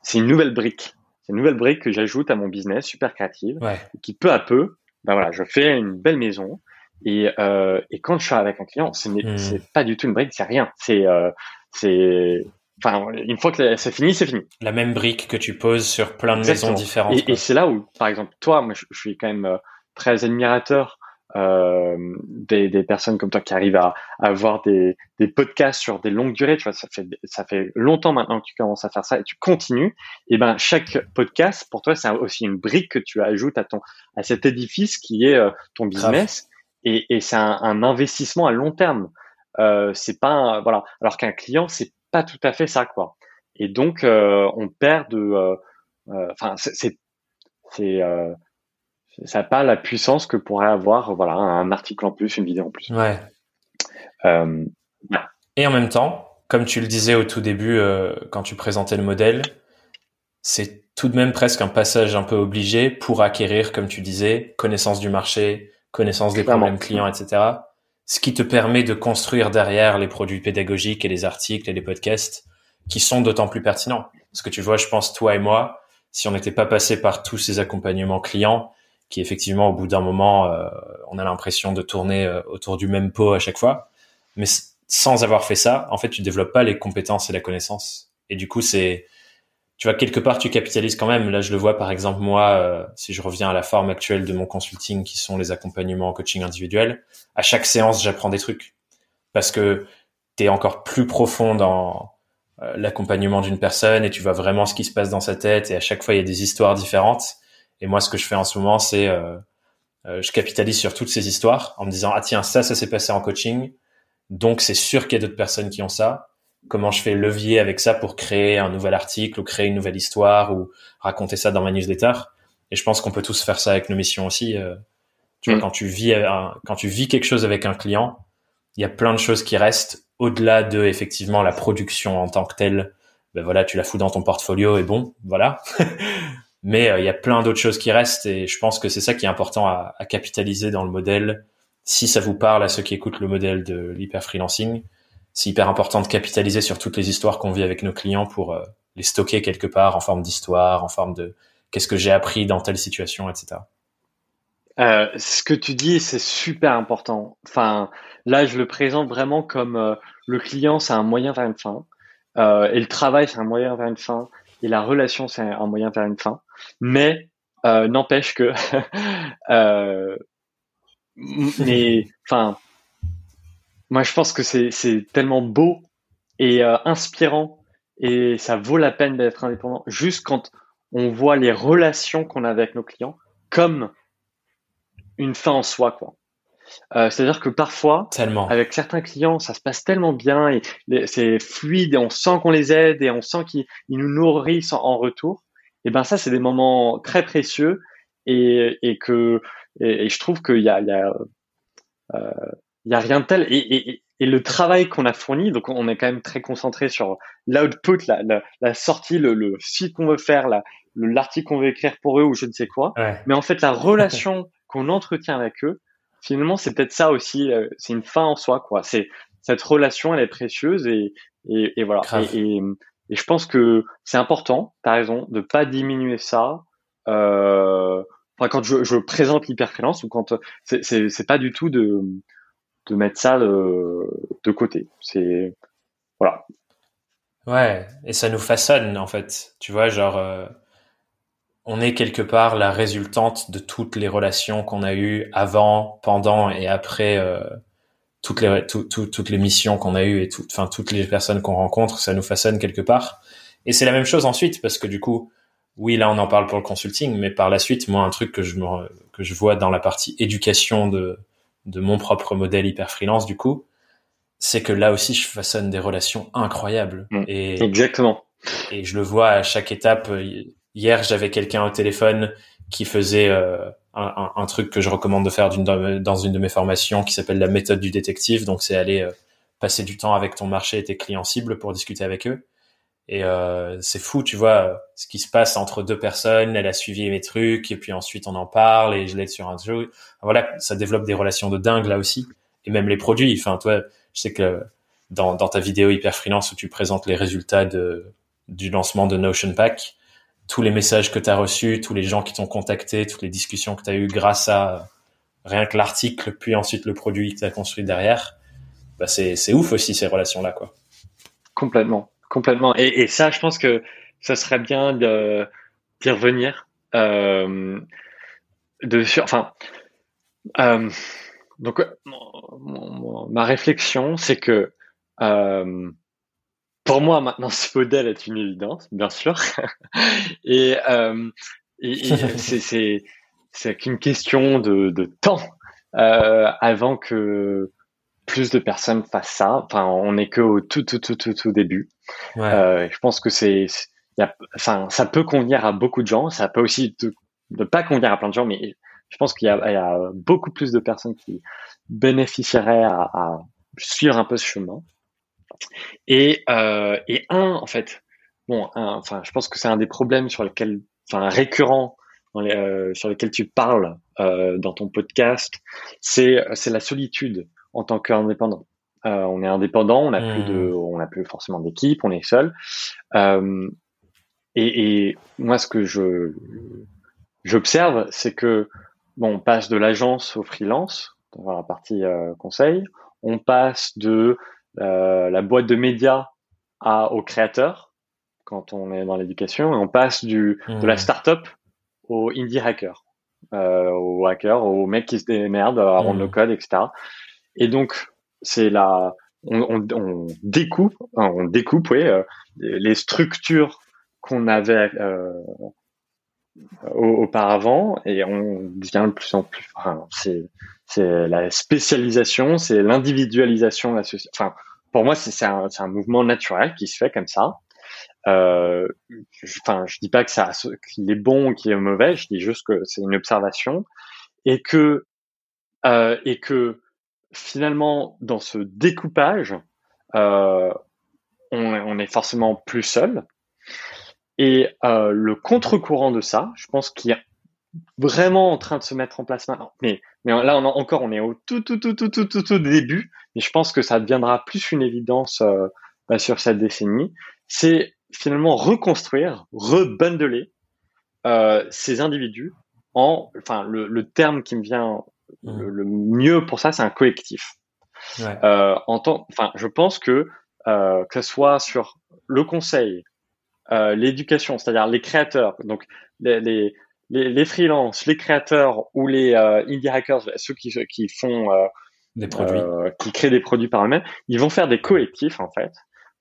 c'est une nouvelle brique, c'est une nouvelle brique que j'ajoute à mon business super créative, qui peu à peu, ben voilà, je fais une belle maison. Et, euh, et quand je suis avec un client, c'est mmh. pas du tout une brique, c'est rien. C'est euh, c'est Enfin, une fois que c'est fini, c'est fini. La même brique que tu poses sur plein de maisons différentes. Et, et c'est là où, par exemple, toi, moi, je, suis quand même euh, très admirateur euh, des, des, personnes comme toi qui arrivent à, à avoir des, des, podcasts sur des longues durées. Tu vois, ça fait ça fait longtemps maintenant que tu commences à faire ça et tu continues. Et ben chaque podcast pour toi c'est aussi une brique que tu ajoutes à ton à cet édifice qui est euh, ton business. Et, et c'est un, un, investissement à long terme. Euh, c'est pas voilà. Alors qu'un client c'est pas tout à fait ça, quoi. Et donc, euh, on perd de, euh, euh, enfin, c'est, c'est, ça n'a pas la puissance que pourrait avoir, voilà, un article en plus, une vidéo en plus. Ouais. Et en même temps, comme tu le disais au tout début, quand tu présentais le modèle, c'est tout de même presque un passage un peu obligé pour acquérir, comme tu disais, connaissance du marché, connaissance des problèmes clients, etc ce qui te permet de construire derrière les produits pédagogiques et les articles et les podcasts qui sont d'autant plus pertinents. Parce que tu vois, je pense, toi et moi, si on n'était pas passé par tous ces accompagnements clients, qui effectivement, au bout d'un moment, euh, on a l'impression de tourner euh, autour du même pot à chaque fois, mais sans avoir fait ça, en fait, tu développes pas les compétences et la connaissance. Et du coup, c'est tu vois, quelque part, tu capitalises quand même. Là, je le vois, par exemple, moi, euh, si je reviens à la forme actuelle de mon consulting, qui sont les accompagnements en coaching individuel, à chaque séance, j'apprends des trucs. Parce que tu es encore plus profond dans euh, l'accompagnement d'une personne et tu vois vraiment ce qui se passe dans sa tête. Et à chaque fois, il y a des histoires différentes. Et moi, ce que je fais en ce moment, c'est euh, je capitalise sur toutes ces histoires en me disant, ah tiens, ça, ça s'est passé en coaching. Donc, c'est sûr qu'il y a d'autres personnes qui ont ça comment je fais levier avec ça pour créer un nouvel article ou créer une nouvelle histoire ou raconter ça dans ma newsletter? Et je pense qu'on peut tous faire ça avec nos missions aussi. Euh, tu vois, mm. quand tu vis quand tu vis quelque chose avec un client, il y a plein de choses qui restent au-delà de effectivement la production en tant que telle. Ben voilà, tu la fous dans ton portfolio et bon, voilà. (laughs) Mais euh, il y a plein d'autres choses qui restent et je pense que c'est ça qui est important à, à, capitaliser dans le modèle. Si ça vous parle à ceux qui écoutent le modèle de l'hyper freelancing, c'est hyper important de capitaliser sur toutes les histoires qu'on vit avec nos clients pour euh, les stocker quelque part en forme d'histoire, en forme de qu'est-ce que j'ai appris dans telle situation, etc. Euh, ce que tu dis, c'est super important. Enfin, là, je le présente vraiment comme euh, le client, c'est un moyen vers une fin, euh, et le travail, c'est un moyen vers une fin, et la relation, c'est un moyen vers une fin. Mais euh, n'empêche que, (laughs) mais, enfin, moi, je pense que c'est tellement beau et euh, inspirant et ça vaut la peine d'être indépendant juste quand on voit les relations qu'on a avec nos clients comme une fin en soi, quoi. Euh, C'est-à-dire que parfois, tellement. avec certains clients, ça se passe tellement bien et c'est fluide et on sent qu'on les aide et on sent qu'ils nous nourrissent en, retour. Et ben ça c'est des moments très précieux et, et que et, je trouve qu'il y a il y a euh, il y a rien de tel. Et, le travail qu'on a fourni donc on est quand même très concentré sur l'output la, la, la, sortie le, le site qu'on veut faire la l'article qu'on veut écrire pour eux ou je ne sais quoi. Mais en fait la relation (laughs) qu'on entretient avec eux finalement c'est peut-être ça aussi euh, c'est une fin en soi quoi. C'est cette relation elle est précieuse et et, et voilà. Et, et, je pense que c'est important t'as raison de pas diminuer ça euh, enfin quand je, présente l'hyperfreelance ou quand c'est pas du tout de mettre ça de, de côté. C'est voilà. Ouais et ça nous façonne en fait. Tu vois genre euh, on est quelque part la résultante de toutes les relations qu'on a eues avant, pendant et après euh, toutes les toutes les missions qu'on a eues et tout, enfin toutes les personnes qu'on rencontre, ça nous façonne quelque part. Et c'est la même chose ensuite parce que du coup, oui là on en parle pour le consulting, mais par la suite, moi un truc que je me, que je vois dans la partie éducation de de mon propre modèle hyper freelance du coup, c'est que là aussi je façonne des relations incroyables. Mmh. et exactement. Et je le vois à chaque étape Hier, j'avais quelqu'un au téléphone qui faisait euh, un, un, truc que je recommande de faire dans une de mes formations qui s'appelle la méthode du détective. Donc, c'est aller euh, passer du temps avec ton marché et tes clients cibles pour discuter avec eux. Et euh, c'est fou, tu vois, ce qui se passe entre deux personnes. Elle a suivi mes trucs et puis ensuite on en parle et je l'aide sur un jeu. Voilà, ça développe des relations de dingue là aussi. Et même les produits. Enfin, toi, je sais que dans, dans ta vidéo hyper freelance où tu présentes les résultats de, du lancement de Notion Pack, tous les messages que tu as reçus, tous les gens qui t'ont contacté, toutes les discussions que tu as eues grâce à rien que l'article, puis ensuite le produit que tu as construit derrière, bah c'est, ouf aussi ces relations-là. quoi. Complètement, complètement. Et, ça, je pense que ça serait bien d'y revenir. Euh, de sur, enfin, euh, donc ma réflexion, c'est que euh, pour moi, maintenant, ce modèle est une évidence, bien sûr. (laughs) et, euh, (laughs) c'est, c'est, qu'une question de, de temps euh, avant que plus de personnes fassent ça. Enfin, on n'est que au tout, tout, tout, tout, tout début. Ouais. Euh, je pense que c'est, y a, enfin, ça peut convenir à beaucoup de gens. Ça peut aussi ne pas convenir à plein de gens, mais je pense qu'il y a, y a beaucoup plus de personnes qui bénéficieraient à, à suivre un peu ce chemin. Et, euh, et un, en fait, bon, enfin, je pense que c'est un des problèmes sur lesquels, enfin, récurrent dans les, euh, sur lesquels tu parles euh, dans ton podcast, c'est c'est la solitude en tant qu'indépendant. On est indépendant, on n'a plus de, mmh. on n'a plus forcément d'équipe, on est seul. Et, et, moi, ce que je j'observe, c'est que bon, on passe de l'agence au freelance dans la partie conseil, on passe de euh, la boîte de médias à, au créateur quand on est dans l'éducation et on passe du, de la mmh. startup au indie hacker, euh, au hacker, au mec qui se démerde à rendre le mmh. code, etc. Et donc, c'est la, on, on, on, découpe, on découpe, oui, euh, les structures qu'on avait euh, auparavant et on devient de plus en plus. Enfin, c'est c'est la spécialisation, c'est l'individualisation. Enfin, pour moi, c'est un, mouvement naturel qui se fait comme ça. Euh, je, enfin, je dis pas que ça, qu'il est bon ou qu'il est mauvais. Je dis juste que c'est une observation et que euh, et que finalement, dans ce découpage, euh, on, on, est forcément plus seul. Et le contre-courant de ça, je pense qu'il est vraiment en train de se mettre en place maintenant. Mais mais là, on a, encore, on est au tout, tout, tout, tout, tout, tout, tout début. Mais je pense que ça deviendra plus une évidence euh, bah, sur cette décennie. C'est finalement reconstruire, rebundeler euh, ces individus en, enfin, le, le, terme qui me vient mmh. le, mieux pour ça, c'est un collectif. Ouais. Euh, en enfin, je pense que que ce soit sur le conseil, l'éducation, c'est-à-dire les créateurs, donc les, les, les, les freelances, les créateurs ou les euh, indie hackers, ceux qui, qui font euh, des produits, euh, qui créent des produits par eux-mêmes, ils vont faire des collectifs en fait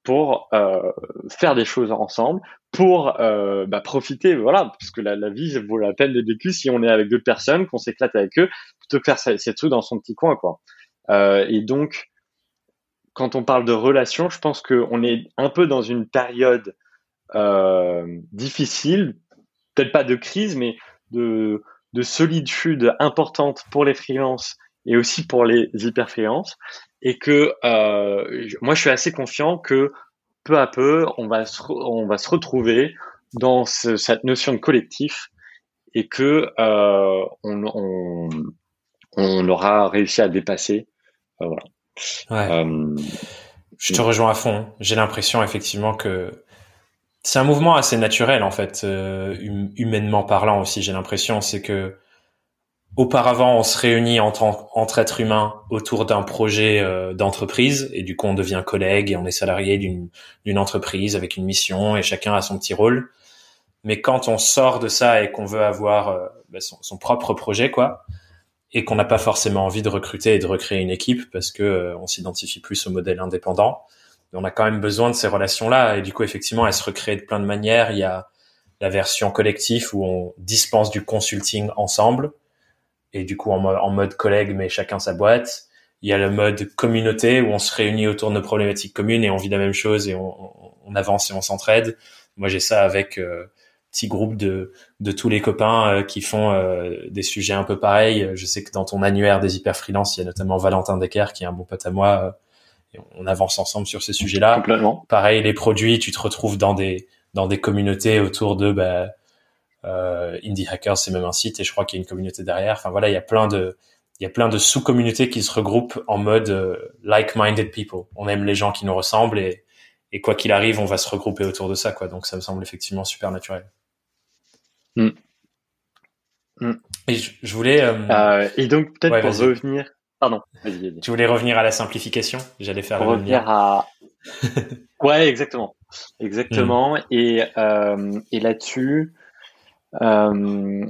pour euh, faire des choses ensemble, pour bah, profiter, voilà, parce que la, la, vie vaut la peine d'être vécue si on est avec d'autres personnes, qu'on s'éclate avec eux, plutôt que faire ces trucs dans son petit coin, quoi. Et donc, quand on parle de relations, je pense qu'on est un peu dans une période difficile peut-être pas de crise, mais de, de solitude importante pour les freelances et aussi pour les hyper freelances. Et que euh, moi, je suis assez confiant que peu à peu, on va se, on va se retrouver dans cette notion de collectif et que euh, on, on, on, aura réussi à dépasser. Euh, voilà. Ouais. Je te rejoins à fond. J'ai l'impression effectivement que c'est un mouvement assez naturel en fait, euh, hum, humainement parlant aussi. J'ai l'impression, c'est que auparavant on se réunit entre, êtres humains autour d'un projet euh, d'entreprise et du coup on devient collègue et on est salarié d'une entreprise avec une mission et chacun a son petit rôle. Mais quand on sort de ça et qu'on veut avoir euh, bah, son, son, propre projet quoi, et qu'on n'a pas forcément envie de recruter et de recréer une équipe parce que on s'identifie plus au modèle indépendant, on a quand même besoin de ces relations-là. Et du coup, effectivement, elles se recréent de plein de manières. Il y a la version collective où on dispense du consulting ensemble et du coup en, mode collègue, mais chacun sa boîte. Il y a le mode communauté où on se réunit autour de nos problématiques communes et on vit la même chose et on, avance et on s'entraide. Moi, j'ai ça avec euh, petit groupe de, tous les copains euh, qui font euh, des sujets un peu pareils. Je sais que dans ton annuaire des hyper freelance, il y a notamment Valentin Decker qui est un bon pote à moi on avance ensemble sur ces sujets-là. Complètement. Pareil, les produits, tu te retrouves dans des dans des communautés autour de bah, euh, Indie Hackers, c'est même un site et je crois qu'il y a une communauté derrière. Enfin voilà, il y a plein de il y a plein de sous-communautés qui se regroupent en mode euh, like-minded people. On aime les gens qui nous ressemblent et, et quoi qu'il arrive, on va se regrouper autour de ça quoi. Donc ça me semble effectivement super naturel. Mm. Mm. Et je, voulais. Euh, euh, et donc peut-être pour revenir Pardon. Tu voulais revenir à la simplification? J'allais faire revenir à. ouais, exactement, exactement. Hmm. Et euh, et là-dessus, euh,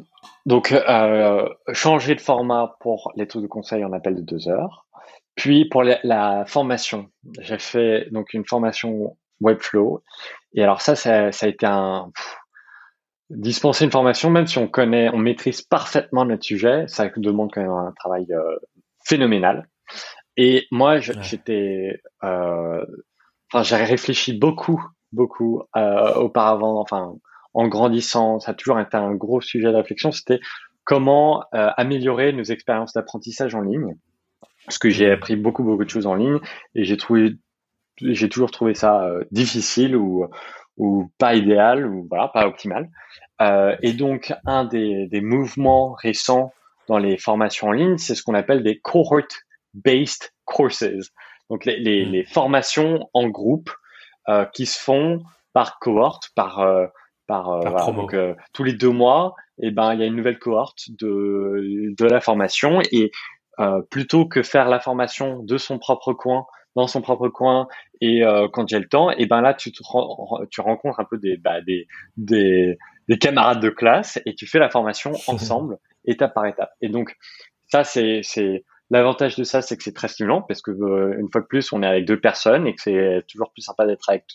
donc euh, changer de format pour les trucs de conseil en appel de deux heures. Puis pour la, formation, j'ai fait donc une formation Webflow. Et alors ça, ça, a été un dispenser une formation, même si on connaît, on maîtrise parfaitement notre sujet, ça demande quand même un travail phénoménal. Et moi, j'étais, euh, enfin, j'ai réfléchi beaucoup, beaucoup euh, auparavant, enfin, en grandissant, ça a toujours été un gros sujet de réflexion. C'était comment euh, améliorer nos expériences d'apprentissage en ligne, parce que j'ai appris beaucoup, beaucoup de choses en ligne et j'ai trouvé, j'ai toujours trouvé ça difficile ou ou pas idéal ou voilà, pas optimal. Et donc, un des, des mouvements récents dans les formations en ligne, c'est ce qu'on appelle des cohort-based courses. Donc les, les, hmm. les, formations en groupe euh, qui se font par cohorte, par euh, par, euh, voilà, donc, euh, tous les deux mois, et eh ben il y a une nouvelle cohorte de de la formation et euh, plutôt que faire la formation de son propre coin dans son propre coin et quand j'ai le temps, et eh ben là tu te tu rencontres un peu des bah, des des des camarades de classe et tu fais la formation (laughs) ensemble étape par étape. Et donc, ça, c'est, c'est, l'avantage de ça, c'est que c'est très stimulant parce que euh, une fois de plus, on est avec deux personnes et que c'est toujours plus sympa d'être avec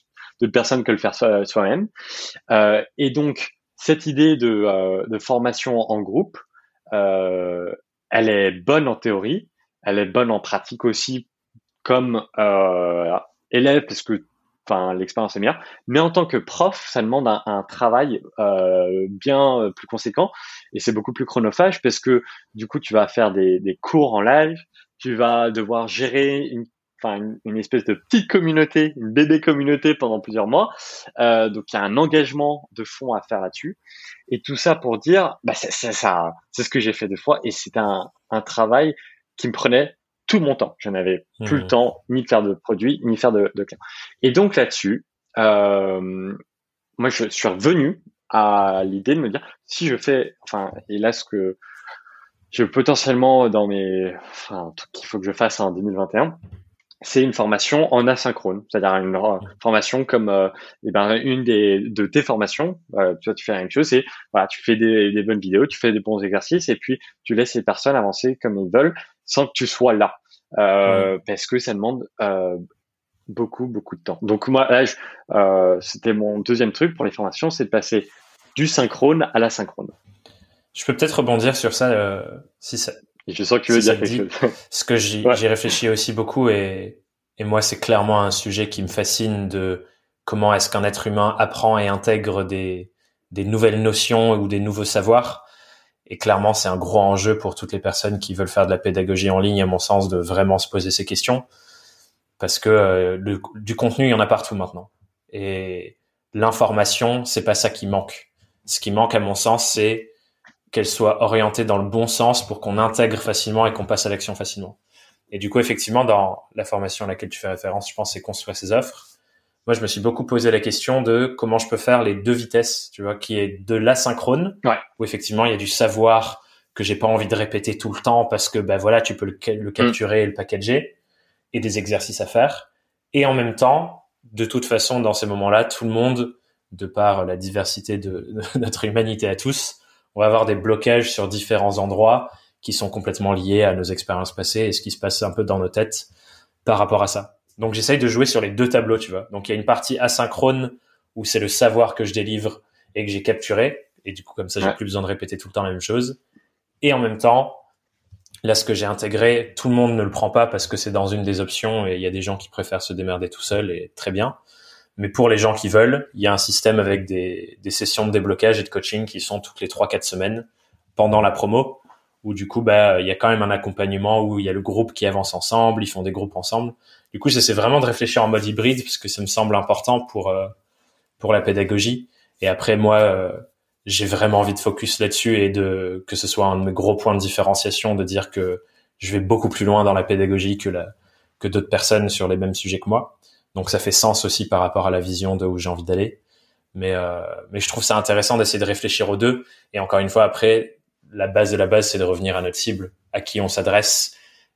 deux personnes que le faire soi-même. Euh, et donc, cette idée de, euh, de formation en groupe, euh, elle est bonne en théorie, elle est bonne en pratique aussi comme élève parce que enfin l'expérience est meilleure. Mais en tant que prof, ça demande un, travail euh, bien euh, plus conséquent et c'est beaucoup plus chronophage parce que du coup tu vas faire des, cours en live, tu vas devoir gérer une enfin une, espèce de petite communauté, une bébé communauté pendant plusieurs mois. Euh, donc il y a un engagement de fond à faire là-dessus. Et tout ça pour dire, bah c'est ça, c'est ce que j'ai fait deux fois et c'est un, un travail qui me prenait tout mon temps. Je n'avais plus le mmh. temps ni de faire de produits, ni de faire de, de clients. Et donc là-dessus, euh, moi, je suis revenu à l'idée de me dire, si je fais, enfin, et là, ce que je potentiellement dans mes, enfin, truc qu'il faut que je fasse en 2021, c'est une formation en asynchrone, c'est-à-dire une formation comme euh, eh ben, une des de tes formations. Euh, tu tu fais la même chose, c'est voilà, tu fais des, des, bonnes vidéos, tu fais des bons exercices, et puis tu laisses les personnes avancer comme ils veulent sans que tu sois là, euh, parce que ça demande euh, beaucoup beaucoup de temps. Donc moi là, euh, c'était mon deuxième truc pour les formations, c'est de passer du synchrone à l'asynchrone. Je peux peut-être rebondir sur ça euh, si ça. Je sens que tu veux dire quelque chose. (laughs) Ce que j'y réfléchi aussi beaucoup et, et moi c'est clairement un sujet qui me fascine de comment est-ce qu'un être humain apprend et intègre des des nouvelles notions ou des nouveaux savoirs. Et clairement, c'est un gros enjeu pour toutes les personnes qui veulent faire de la pédagogie en ligne, à mon sens, de vraiment se poser ces questions. Parce que euh, le, du contenu, il y en a partout maintenant. Et l'information, c'est pas ça qui manque. Ce qui manque, à mon sens, c'est qu'elle soit orientée dans le bon sens pour qu'on intègre facilement et qu'on passe à l'action facilement. Et du coup, effectivement, dans la formation à laquelle tu fais référence, je pense, c'est construire ses offres. Moi, je me suis beaucoup posé la question de comment je peux faire les deux vitesses, tu vois, qui est de l'asynchrone, ouais. où effectivement, il y a du savoir que j'ai pas envie de répéter tout le temps parce que, ben voilà, tu peux le, le capturer et le packager, et des exercices à faire. Et en même temps, de toute façon, dans ces moments-là, tout le monde, de par la diversité de, (laughs) de notre humanité à tous, on va avoir des blocages sur différents endroits qui sont complètement liés à nos expériences passées et ce qui se passe un peu dans nos têtes par rapport à ça. Donc j'essaye de jouer sur les deux tableaux, tu vois. Donc il y a une partie asynchrone où c'est le savoir que je délivre et que j'ai capturé et du coup comme ça j'ai plus besoin de répéter tout le temps la même chose. Et en même temps, là ce que j'ai intégré, tout le monde ne le prend pas parce que c'est dans une des options et il y a des gens qui préfèrent se démerder tout seul et très bien. Mais pour les gens qui veulent, il y a un système avec des, des sessions de déblocage et de coaching qui sont toutes les 3-4 semaines pendant la promo où du coup bah il y a quand même un accompagnement où il y a le groupe qui avance ensemble, ils font des groupes ensemble. Du coup, j'essaie vraiment de réfléchir en mode hybride parce que ça me semble important pour euh, pour la pédagogie. Et après moi, euh, j'ai vraiment envie de focus là-dessus et de que ce soit un de mes gros points de différenciation de dire que je vais beaucoup plus loin dans la pédagogie que que d'autres personnes sur les mêmes sujets que moi. Donc ça fait sens aussi par rapport à la vision de où j'ai envie d'aller. Mais euh, mais je trouve ça intéressant d'essayer de réfléchir aux deux. Et encore une fois, après, la base de la base, c'est de revenir à notre cible, à qui on s'adresse.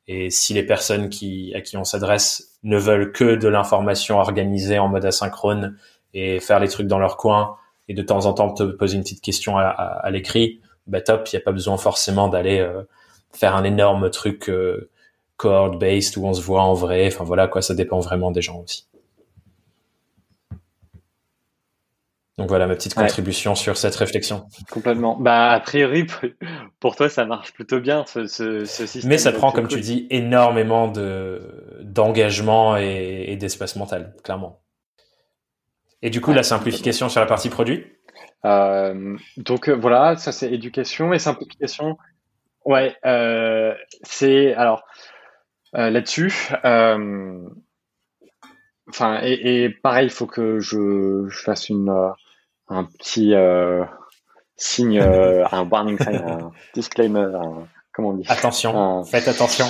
Et si les personnes qui, à qui on s'adresse ne veulent que de l'information organisée en mode asynchrone et faire les trucs dans leur coin et de temps en temps te poser une petite question à, à, l'écrit, bah top, il n'y a pas besoin forcément d'aller euh, faire un énorme truc euh, cohort-based où on se voit en vrai. Enfin voilà quoi, ça dépend vraiment des gens aussi. Donc voilà ma petite contribution sur cette réflexion. Complètement. Bah a priori pour toi ça marche plutôt bien ce, ce, système. Mais ça prend comme tu dis énormément de d'engagement et, et d'espace mental, clairement. Et du coup la simplification sur la partie produit? Euh, donc euh, voilà, ça c'est éducation et simplification. Ouais, euh, c'est alors là-dessus. Euh, enfin et, et, pareil, il faut que je, je fasse une euh, un petit euh, signe, euh, un warning sign, un disclaimer, comment on dit? Attention, faites attention.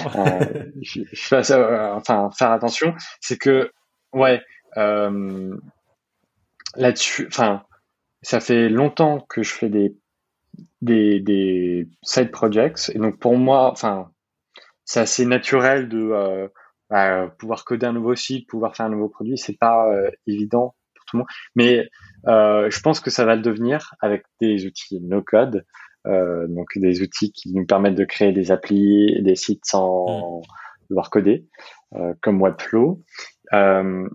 je, je euh, enfin, faire attention, c'est que, ouais, euh, là-dessus, enfin, ça fait longtemps que je fais des, des, des side projects, et donc pour moi, enfin, c'est assez naturel de euh, bah, pouvoir coder un nouveau site, pouvoir faire un nouveau produit, c'est pas évident pour tout le monde, mais euh, je pense que ça va le devenir avec des outils no code, euh, donc des outils qui nous permettent de créer des applis, des sites sans mm. devoir coder, euh, comme Webflow. Euh,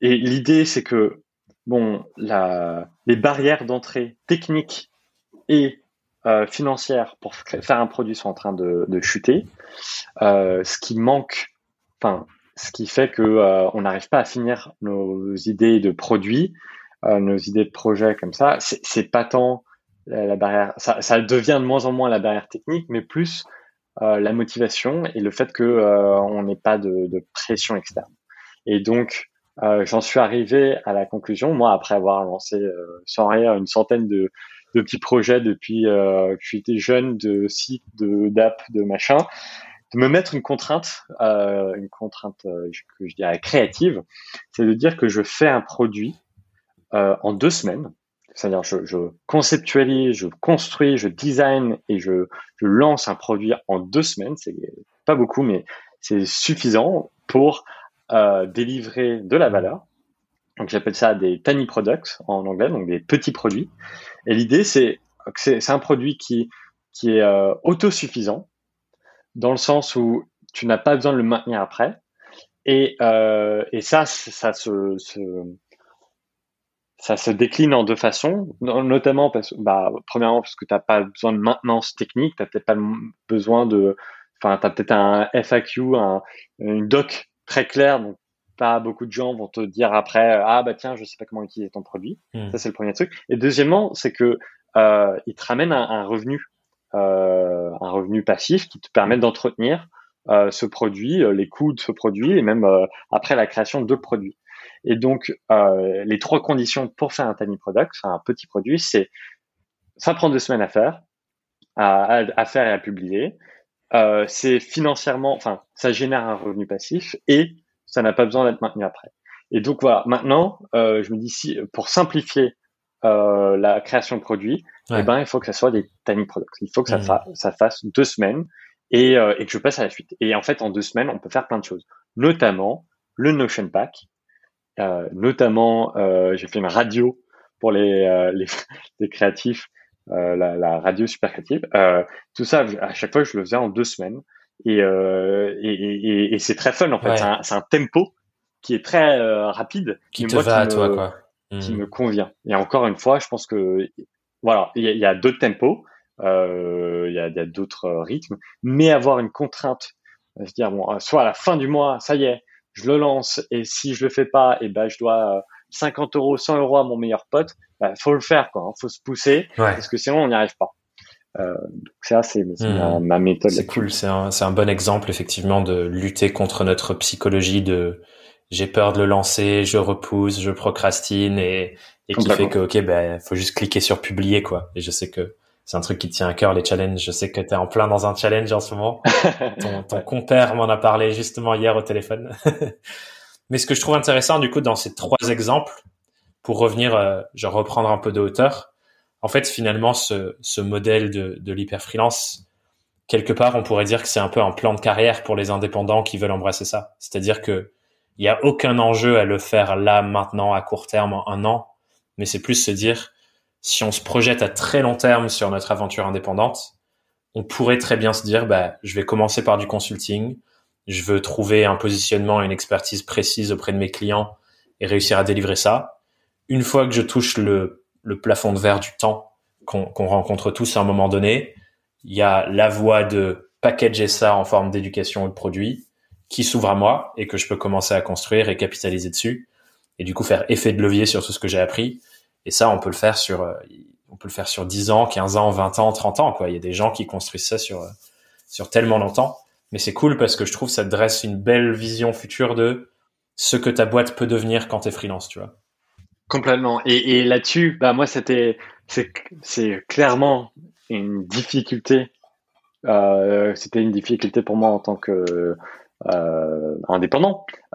et l'idée, c'est que bon, la, les barrières d'entrée techniques et euh, financières pour faire un produit sont en train de, de chuter. Euh, ce qui manque, enfin, ce qui fait que on n'arrive pas à finir nos idées de produits euh, nos idées de projet comme ça, c'est pas tant la, barrière, ça, ça, devient de moins en moins la barrière technique, mais plus euh, la motivation et le fait que euh, on n'ait pas de, pression externe. Et donc, euh, j'en suis arrivé à la conclusion, moi, après avoir lancé sans rien une centaine de, de petits projets depuis que j'étais jeune, de sites, de d'app, de machin, de me mettre une contrainte, euh, une contrainte que je dirais créative, c'est de dire que je fais un produit euh, en deux semaines. C'est-à-dire, je, je, conceptualise, je construis, je design et je, je lance un produit en deux semaines. C'est pas beaucoup, mais c'est suffisant pour euh, délivrer de la valeur. Donc, j'appelle ça des tiny products en anglais, donc des petits produits. Et l'idée, c'est que c'est un produit qui, qui est euh, autosuffisant, dans le sens où tu n'as pas besoin de le maintenir après. Et, euh, et ça, ça se, ça se décline en deux façons, notamment parce bah, premièrement parce que tu n'as pas besoin de maintenance technique, tu n'as peut-être pas besoin de, enfin, tu as peut-être un FAQ, un, une doc très claire, donc beaucoup de gens vont te dire après ah bah tiens je sais pas comment utiliser ton produit. Hmm. Ça c'est le premier truc. Et deuxièmement c'est que euh, il te ramène un, un revenu, euh, un revenu passif qui te permet d'entretenir euh, ce produit, euh, les coûts de ce produit et même euh, après la création de produits. Et donc les trois conditions pour faire un tiny product, un petit produit, c'est ça prend deux semaines à faire, à, à faire et à publier. c'est financièrement, enfin, ça génère un revenu passif et ça n'a pas besoin d'être maintenu après. Et donc voilà, maintenant, euh, je me dis si pour simplifier euh, la création de produits, eh ben il faut que ça soit des tiny products. Il faut que ça, mmh. ça fasse deux semaines et, euh, et, que je passe à la suite. Et en fait, en deux semaines, on peut faire plein de choses, notamment le Notion Pack. Notamment, j'ai fait une radio pour les, les, (laughs) les, créatifs, la, la, radio super créative. tout ça, à chaque fois, je le faisais en deux semaines. Et, et, et, et c'est très fun en fait. C'est un, un, tempo qui est très rapide. Qui te va à toi, quoi. Qui hmm. me convient. Et encore une fois, je pense que voilà, il y a, y a d'autres tempos euh, il y a, d'autres rythmes, mais avoir une contrainte, se dire bon, soit à la fin du mois, ça y est, je le lance et si je le fais pas, et eh ben je dois 50 euros, 100 euros à mon meilleur pote, bah, faut le faire quoi, hein, faut se pousser parce que sinon on n'y arrive pas. Euh, ça c'est hmm. ma, méthode. C'est cool, c'est un, un bon exemple effectivement de lutter contre notre psychologie de j'ai peur de le lancer, je repousse, je procrastine et, et qui fait que ok ben faut juste cliquer sur publier quoi. Et je sais que c'est un truc qui te tient à cœur, les challenges. Je sais que tu es en plein dans un challenge en ce moment. (laughs) ton, ton compère m'en a parlé justement hier au téléphone. (laughs) Mais ce que je trouve intéressant, du coup, dans ces trois exemples, pour revenir, euh, je reprendre un peu de hauteur, en fait, finalement, ce, ce modèle de, de l'hyper-freelance, quelque part, on pourrait dire que c'est un peu un plan de carrière pour les indépendants qui veulent embrasser ça. C'est-à-dire que il n'y a aucun enjeu à le faire là, maintenant, à court terme, en un an, mais c'est plus se dire, si on se projette à très long terme sur notre aventure indépendante, on pourrait très bien se dire, bah, je vais commencer par du consulting, je veux trouver un positionnement, une expertise précise auprès de mes clients et réussir à délivrer ça. Une fois que je touche le, le plafond de verre du temps qu'on rencontre tous à un moment donné, il y a la voie de packager ça en forme d'éducation ou de produit qui s'ouvre à moi et que je peux commencer à construire et capitaliser dessus et du coup faire effet de levier sur tout ce que j'ai appris et ça, on peut le faire sur, euh, on peut le faire sur 10 ans, 15 ans, 20 ans, 30 ans, quoi. Il y a des gens qui construisent ça sur, euh, sur tellement longtemps. Mais c'est cool parce que je trouve que ça te dresse une belle vision future de ce que ta boîte peut devenir quand tu es freelance, tu vois. Complètement. Et, là-dessus, bah, moi, c'était, c'est, clairement une difficulté. Euh, c'était une difficulté pour moi en tant que euh.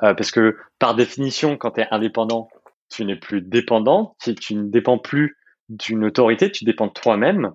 Euh, parce que par définition, quand tu es indépendant, tu n'es plus dépendant, tu, ne dépends plus d'une autorité, tu dépends de toi-même.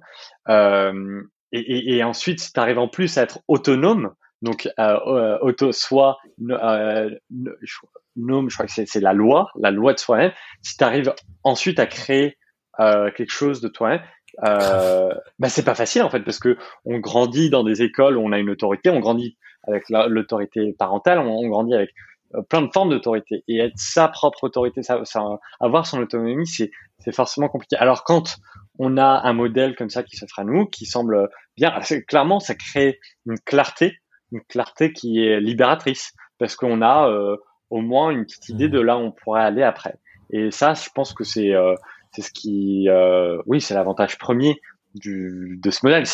Et, ensuite, si tu arrives en plus à être autonome, donc euh, euh auto, soit euh, je crois que c'est la loi, la loi de soi-même. Si tu arrives ensuite à créer euh, quelque chose de toi-même, euh, (laughs) bah c'est pas facile en fait parce que on grandit dans des écoles où on a une autorité, on grandit avec l'autorité parentale, on, on, grandit avec euh, plein de formes d'autorité et être sa propre autorité, ça, ça, avoir son autonomie, c'est c'est forcément compliqué. Alors quand on a un modèle comme ça qui s'offre à nous, qui semble bien, clairement, ça crée une clarté, une clarté qui est libératrice parce qu'on a euh, au moins une petite idée de là où on pourrait aller après. Et ça, je pense que c'est euh, c'est ce qui, euh, oui, c'est l'avantage premier du, de ce modèle.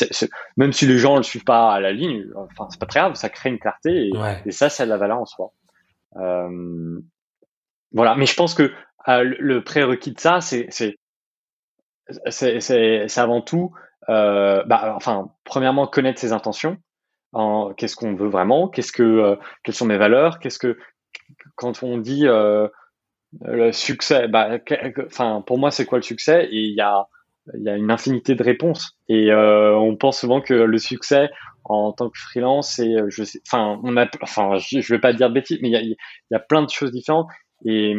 même si les gens le suivent pas à la ligne, enfin c'est pas très grave, ça crée une clarté et, et ça, c'est la valeur en soi. Euh, voilà, mais je pense que euh, le prérequis de ça, c'est c'est avant tout, euh, bah, enfin, premièrement connaître ses intentions. Qu'est-ce qu'on veut vraiment Qu'est-ce que euh, quelles sont mes valeurs Qu'est-ce que quand on dit euh, le succès, bah, enfin pour moi c'est quoi le succès? Et il y a il y a une infinité de réponses. Et euh, on pense souvent que le succès en tant que freelance et je sais enfin on a enfin je, vais pas dire de bêtises mais il y a, il y a plein de choses différentes. Et,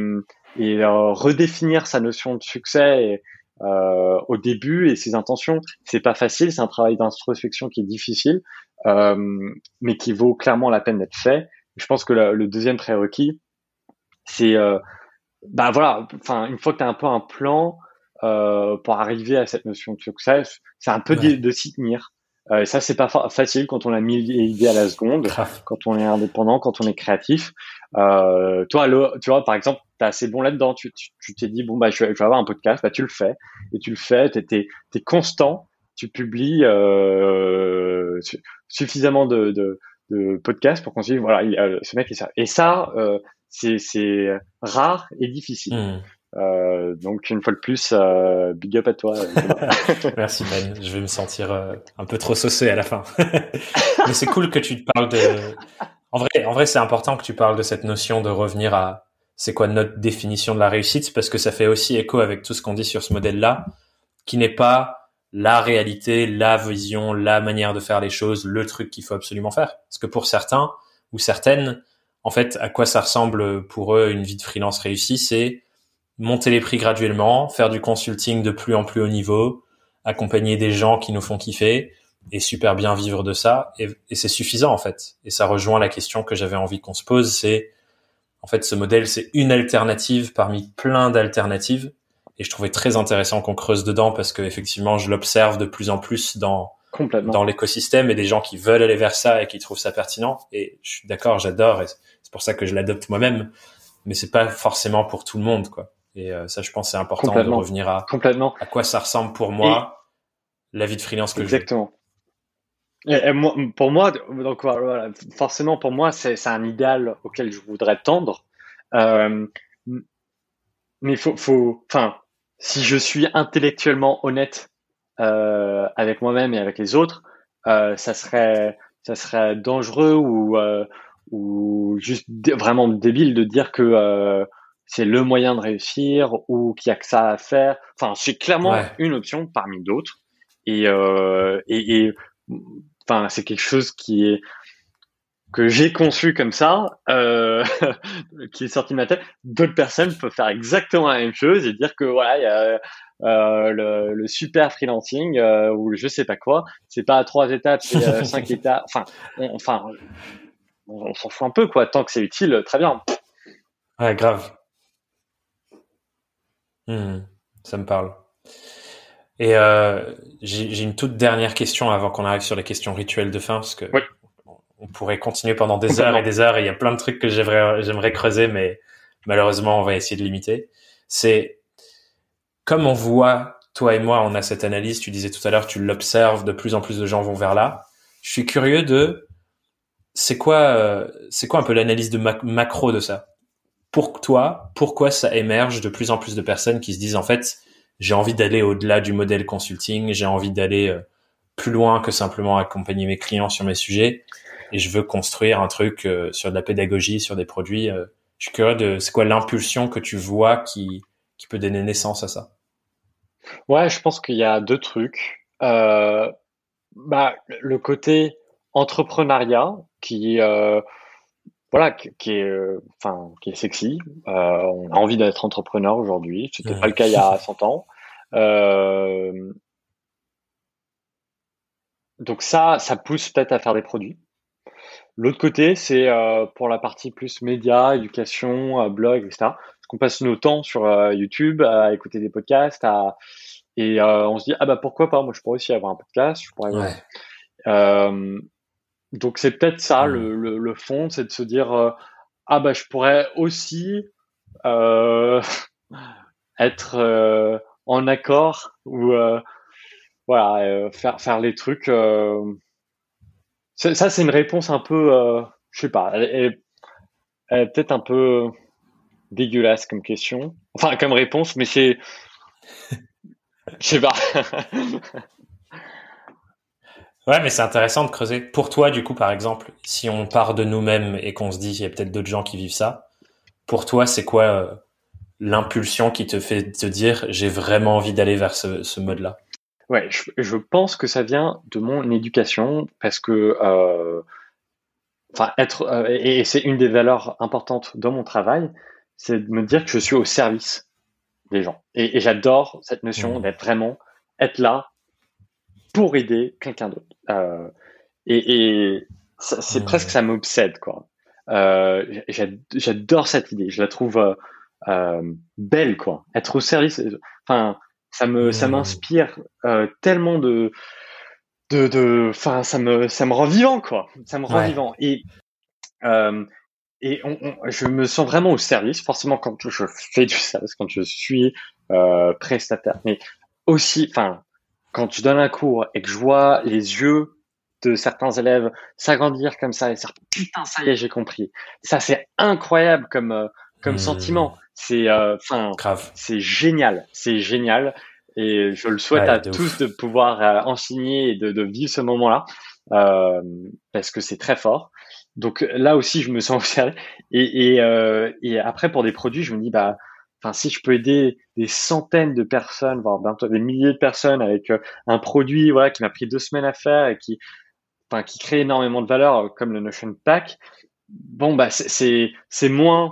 et euh, redéfinir sa notion de succès euh, au début et ses intentions c'est pas facile. C'est un travail d'introspection qui est difficile. euh, mais qui vaut clairement la peine d'être fait je pense que le, le deuxième prérequis c'est euh, bah voilà enfin une fois que tu as un peu un plan euh, pour arriver à cette notion de succès c'est un peu de, de s'y tenir Euh, ça, c'est pas facile quand on a mis l'idée à la seconde, quand on est indépendant, quand on est créatif. Euh, toi, tu vois, par exemple, t'es assez bon là-dedans. Tu t'es dit, bon, bah, je vais, avoir un podcast. Bah, tu le fais. Et tu le fais. T'es es, es, constant. Tu publies euh, suffisamment de, de, de podcasts pour qu'on se dise, voilà, il, ce mec est ça. Et ça, euh, c'est rare et difficile. Mmh. Euh, donc une fois de plus, euh, big up à toi. (laughs) Merci Ben. Je vais me sentir euh, un peu trop saucé à la fin. (laughs) Mais c'est cool que tu te parles de. En vrai, en vrai, c'est important que tu parles de cette notion de revenir à c'est quoi notre définition de la réussite parce que ça fait aussi écho avec tout ce qu'on dit sur ce modèle-là, qui n'est pas la réalité, la vision, la manière de faire les choses, le truc qu'il faut absolument faire. Parce que pour certains ou certaines, en fait, à quoi ça ressemble pour eux une vie de freelance réussie, c'est monter les prix graduellement, faire du consulting de plus en plus haut niveau, accompagner des gens qui nous font kiffer et super bien vivre de ça. Et, c'est suffisant en fait. Et ça rejoint la question que j'avais envie qu'on se pose, c'est en fait ce modèle c'est une alternative parmi plein d'alternatives. Et je trouvais très intéressant qu'on creuse dedans parce que effectivement je l'observe de plus en plus dans dans l'écosystème et des gens qui veulent aller vers ça et qui trouvent ça pertinent. Et je suis d'accord, j'adore et c'est pour ça que je l'adopte moi-même. Mais c'est pas forcément pour tout le monde quoi. Et euh, ça, je pense, c'est important de revenir à complètement à quoi ça ressemble pour moi la vie de freelance que exactement. Et, moi, pour moi, donc voilà, forcément pour moi, c'est un idéal auquel je voudrais tendre. Euh, mais faut, faut, enfin, si je suis intellectuellement honnête euh, avec moi-même et avec les autres, euh, ça serait, ça serait dangereux ou euh, ou juste vraiment débile de dire que c'est le moyen de réussir ou qu'il y a que ça à faire. Enfin, c'est clairement une option parmi d'autres. Et, euh, et, et, enfin, c'est quelque chose qui est que j'ai conçu comme ça, euh, (laughs) qui est sorti de ma tête. D'autres personnes peuvent faire exactement la même chose et dire que voilà, il y a euh, le, le, super freelancing euh, ou je sais pas quoi. C'est pas à trois étapes, c'est euh, cinq (laughs) étapes. Enfin, on, enfin, on, on s'en fout un peu quoi. Tant que c'est utile, très bien. Ouais, grave. Hmm, ça me parle. Et j'ai une toute dernière question avant qu'on arrive sur les questions rituelles de fin, parce que on pourrait continuer pendant des heures et des heures, il y a plein de trucs que j'aimerais creuser, mais malheureusement, on va essayer de limiter. C'est comme on voit, toi et moi, on a cette analyse, tu disais tout à l'heure, tu l'observes, de plus en plus de gens vont vers là. Je suis curieux de, c'est quoi, euh, c'est quoi un peu l'analyse de macro de ça? Pour toi, pourquoi ça émerge de plus en plus de personnes qui se disent en fait, j'ai envie d'aller au-delà du modèle consulting, j'ai envie d'aller euh, plus loin que simplement accompagner mes clients sur mes sujets? Et je veux construire un truc euh, sur de la pédagogie, sur des produits. Euh, je suis curieux de c'est quoi l'impulsion que tu vois qui qui peut donner naissance à ça? Ouais, je pense qu'il y a deux trucs. Euh, bah, le côté entrepreneuriat qui voilà, qui, est, enfin, qui est sexy. On a envie d'être entrepreneur aujourd'hui. C'était pas le cas il y a 100 ans. Donc ça, ça pousse peut-être à faire des produits. L'autre côté, c'est euh, pour la partie plus média, éducation, euh, blog, etc. Parce qu'on passe nos temps sur YouTube à écouter des podcasts, à, et on se dit ah bah pourquoi pas, moi je pourrais aussi avoir un podcast, je pourrais. Ouais. Donc c'est peut-être ça mmh. le, le, fond, c'est de se dire euh, ah bah je pourrais aussi euh, (laughs) être euh, en accord ou voilà faire faire les trucs. Ça c'est une réponse un peu je sais pas, elle, elle est peut-être un peu dégueulasse comme question, enfin comme réponse, mais c'est je sais pas. (laughs) Ouais, mais c'est intéressant de creuser. Pour toi, du coup, par exemple, si on part de nous-mêmes et qu'on se dit, il y a peut-être d'autres gens qui vivent ça, pour toi, c'est quoi euh, l'impulsion qui te fait te dire, j'ai vraiment envie d'aller vers ce, mode-là? Ouais, je, pense que ça vient de mon éducation parce que, euh, enfin, être, euh, et, c'est une des valeurs importantes dans mon travail, c'est de me dire que je suis au service des gens. Et, j'adore cette notion mmh. d'être vraiment, être là pour aider quelqu'un d'autre. Euh, et, et c'est presque ça m'obsède quoi. Euh, J'adore cette idée, je la trouve belle quoi. Être au service, enfin ça me ça m'inspire euh, tellement de de, de, enfin, ça me, ça me rend vivant, quoi. Ça me rend vivant. Et, euh, et on, je me sens vraiment au service, forcément quand je fais du service, quand je suis euh, prestataire, mais aussi, enfin, quand je donne un cours et que je vois les yeux de certains élèves s'agrandir comme ça et dire putain ça y est j'ai compris ça c'est incroyable comme euh, comme mmh. sentiment c'est euh, enfin c'est génial c'est génial et je le souhaite à tous de pouvoir euh, enseigner et de, de, vivre ce moment-là euh, parce que c'est très fort. Donc là aussi, je me sens observé. Et, et, euh, et après, pour des produits, je me dis, bah, enfin, si je peux aider des centaines de personnes, voire bientôt des milliers de personnes avec euh, un produit, voilà, qui m'a pris deux semaines à faire et qui, enfin, qui crée énormément de valeur, euh, comme le Notion Pack. Bon, bah, c'est, c'est moins,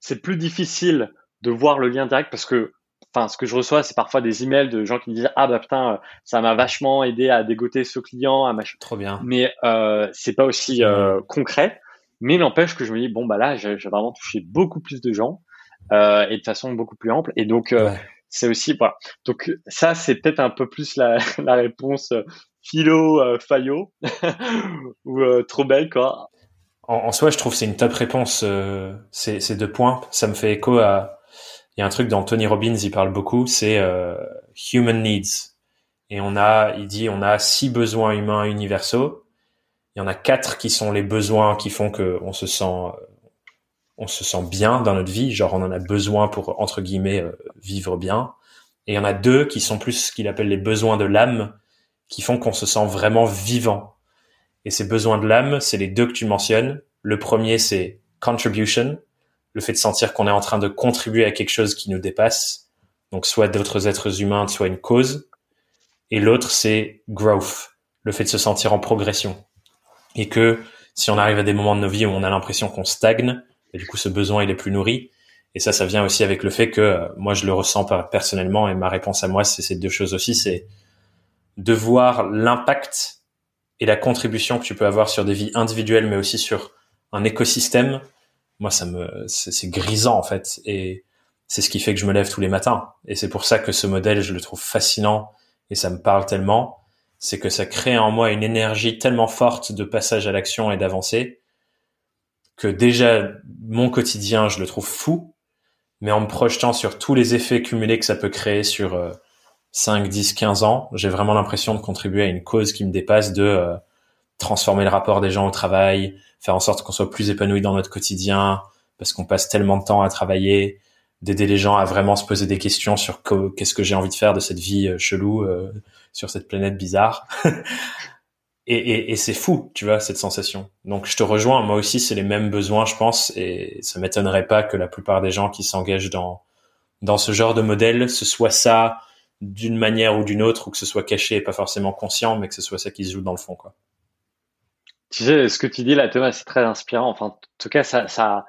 c'est plus difficile de voir le lien direct parce que enfin, ce que je reçois, c'est parfois des emails de gens qui me disent ah bah putain, euh, ça m'a vachement aidé à dégoter ce client, à machin. Trop bien. Mais euh, c'est pas aussi euh, concret. Mais n'empêche que je me dis bon bah là, j'ai vraiment touché beaucoup plus de gens euh, et de façon beaucoup plus ample. Et donc euh, c'est aussi voilà. Donc ça, c'est peut-être un peu plus la, (laughs) la réponse philo Fayot (laughs) ou trop belle quoi. En, en, soi, je trouve c'est une top réponse. ces, ces deux points, ça me fait écho à il y a un truc dans Tony Robbins, il parle beaucoup, c'est euh, human needs. Et on a, il dit, on a six besoins humains universaux. Il y en a quatre qui sont les besoins qui font que on se sent, on se sent bien dans notre vie. Genre, on en a besoin pour entre guillemets euh, vivre bien. Et il y en a deux qui sont plus ce qu'il appelle les besoins de l'âme, qui font qu'on se sent vraiment vivant. Et ces besoins de l'âme, c'est les deux que tu mentionnes. Le premier, c'est contribution, le fait de sentir qu'on est en train de contribuer à quelque chose qui nous dépasse, donc soit d'autres êtres humains, soit une cause. Et l'autre, c'est growth, le fait de se sentir en progression. Et que si on arrive à des moments de nos vies où on a l'impression qu'on stagne, et du coup ce besoin il est plus nourri. Et ça, ça vient aussi avec le fait que euh, moi je le ressens personnellement et ma réponse à moi c'est ces deux choses aussi, c'est de voir l'impact et la contribution que tu peux avoir sur des vies individuelles, mais aussi sur un écosystème moi ça me c'est grisant en fait. Et c'est ce qui fait que je me lève tous les matins. Et c'est pour ça que ce modèle je le trouve fascinant et ça me parle tellement. C'est que ça crée en moi une énergie tellement forte de passage à l'action et d'avancée que déjà mon quotidien je le trouve fou. Mais en me projetant sur tous les effets cumulés que ça peut créer sur 5, 10, 15 ans, j'ai vraiment l'impression de contribuer à une cause qui me dépasse de euh, transformer le rapport des gens au travail, faire en sorte qu'on soit plus épanoui dans notre quotidien, parce qu'on passe tellement de temps à travailler, d'aider les gens à vraiment se poser des questions sur qu'est-ce que j'ai envie de faire de cette vie euh, chelou euh, sur cette planète bizarre. (laughs) et, et, et c'est fou, tu vois, cette sensation. Donc je te rejoins, moi aussi c'est les mêmes besoins, je pense, et ça m'étonnerait pas que la plupart des gens qui s'engagent dans dans ce genre de modèle, ce soit ça d'une manière ou d'une autre, ou que ce soit caché et pas forcément conscient, mais que ce soit ça qui se joue dans le fond, quoi. Tu sais, ce que tu dis là, Thomas, c'est très inspirant. Enfin, en tout cas, ça, ça,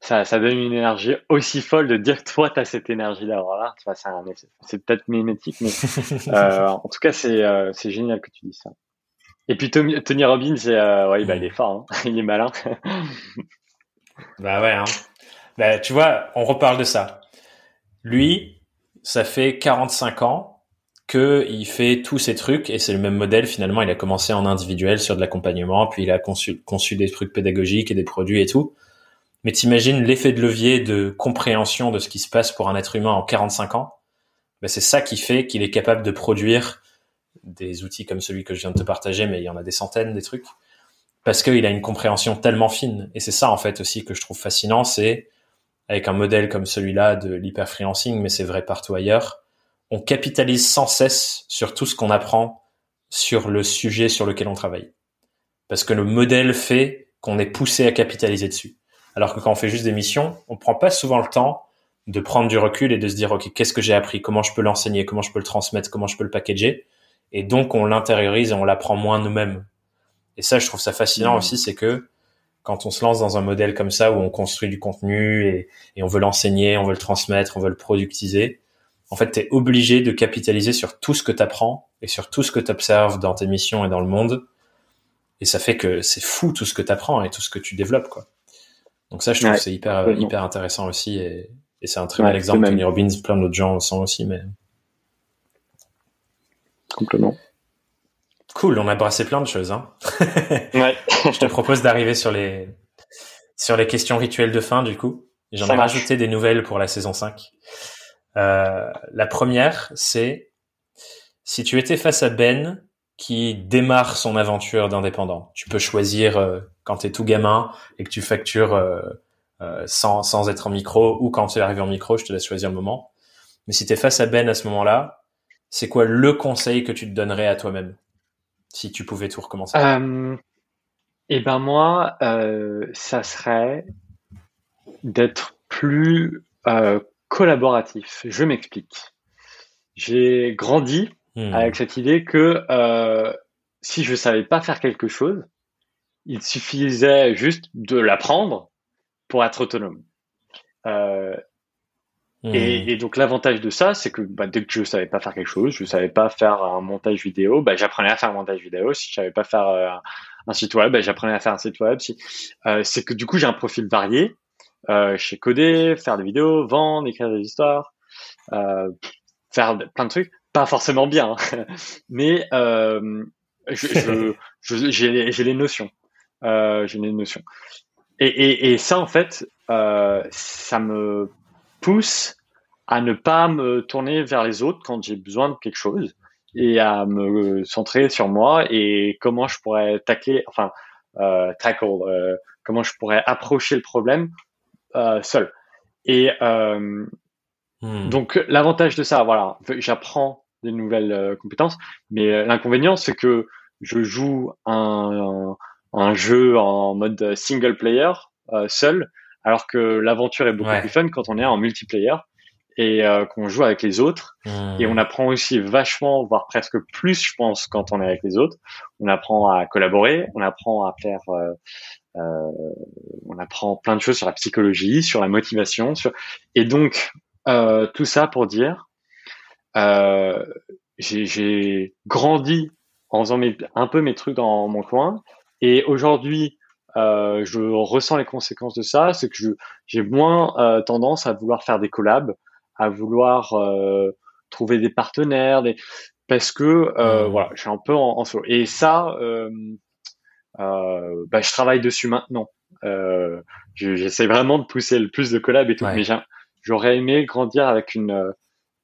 ça, ça donne une énergie aussi folle de dire que toi, tu as cette énergie-là. Voilà, c'est peut-être mimétique, mais (laughs) euh, en tout cas, c'est euh, génial que tu dis ça. Et puis Tony, Tony Robbins, euh, ouais, bah, il est fort, hein. (laughs) il est malin. bah ouais. Hein. Bah, tu vois, on reparle de ça. Lui, ça fait 45 ans que il fait tous ces trucs et c'est le même modèle finalement. Il a commencé en individuel sur de l'accompagnement, puis il a conçu, conçu des trucs pédagogiques et des produits et tout. Mais t'imagines l'effet de levier de compréhension de ce qui se passe pour un être humain en 45 ans? Ben C'est ça qui fait qu'il est capable de produire des outils comme celui que je viens de te partager, mais il y en a des centaines des trucs, parce qu'il a une compréhension tellement fine. Et c'est ça en fait aussi que je trouve fascinant, c'est avec un modèle comme celui-là de l'hyper-freelancing, mais c'est vrai partout ailleurs, on capitalise sans cesse sur tout ce qu'on apprend sur le sujet sur lequel on travaille. Parce que le modèle fait qu'on est poussé à capitaliser dessus. Alors que quand on fait juste des missions, on prend pas souvent le temps de prendre du recul et de se dire, OK, qu'est-ce que j'ai appris? Comment je peux l'enseigner? Comment je peux le transmettre? Comment je peux le packager? Et donc, on l'intériorise et on l'apprend moins nous-mêmes. Et ça, je trouve ça fascinant mmh. aussi, c'est que quand on se lance dans un modèle comme ça où on construit du contenu et, et on veut l'enseigner, on veut le transmettre, on veut le productiser, en fait, tu es obligé de capitaliser sur tout ce que tu apprends et sur tout ce que tu observes dans tes missions et dans le monde. Et ça fait que c'est fou tout ce que tu apprends et tout ce que tu développes. quoi. Donc ça, je trouve que c'est hyper, hyper intéressant aussi. Et, c'est un très bel exemple. Tony Robbins, plein d'autres gens sont aussi. mais Complètement. Cool, on a brassé plein de choses. Hein. (laughs) ouais. (laughs) Je te propose d'arriver sur les sur les questions rituelles de fin du coup. J'en ai rajouté des nouvelles pour la saison 5. Euh, la première, c'est si tu étais face à Ben qui démarre son aventure d'indépendant. Tu peux choisir euh, quand tu es tout gamin et que tu factures euh, sans, sans être en micro ou quand tu es arrivé en micro, je te laisse choisir le moment. Mais si tu es face à Ben à ce moment-là, c'est quoi le conseil que tu te donnerais à toi-même? Si tu pouvais tout recommencer euh, Eh ben moi, euh, ça serait d'être plus euh, collaboratif. Je m'explique. J'ai grandi hmm. avec cette idée que si je savais pas faire quelque chose, il suffisait juste de l'apprendre pour être autonome. Euh, Hmm. Et, donc l'avantage de ça, c'est que bah, dès que je savais pas faire quelque chose, je savais pas faire un montage vidéo, bah, j'apprenais à faire un montage vidéo. Si je savais pas faire euh, un site web, bah, j'apprenais à faire un site web. Si, euh, c'est que du coup j'ai un profil varié. Euh, je sais coder, faire des vidéos, vendre, écrire des histoires, euh, faire plein de trucs. Pas forcément bien, hein. (laughs) mais euh, je, je, j'ai, les notions. Euh, j'ai les notions. Et, et, et ça en fait, ça me pousse à ne pas me tourner vers les autres quand j'ai besoin de quelque chose et à me centrer sur moi et comment je pourrais tacler, enfin, euh, tackle, euh, comment je pourrais approcher le problème euh, seul. Et euh, hmm. donc l'avantage de ça, voilà, j'apprends des nouvelles euh, compétences, mais l'inconvénient c'est que je joue un, un, un, jeu en mode single player seul alors que l'aventure est beaucoup plus fun quand on est en multiplayer et euh, qu'on joue avec les autres. Hmm. Et on apprend aussi vachement, voire presque plus, je pense, quand on est avec les autres. On apprend à collaborer, on apprend à faire, euh, euh, on apprend plein de choses sur la psychologie, sur la motivation, sur... et donc euh, tout ça pour dire, euh, j'ai grandi en faisant un peu mes trucs dans mon coin, et aujourd'hui euh, je ressens les conséquences de ça, c'est que j'ai moins tendance à vouloir faire des collabs, à vouloir euh, trouver des partenaires, des... parce que mmh. voilà, je suis un peu en, en solo. Et ça, bah, je travaille dessus maintenant. J'essaie vraiment de pousser le plus de collabs et tout, mais j'aurais aimé grandir avec une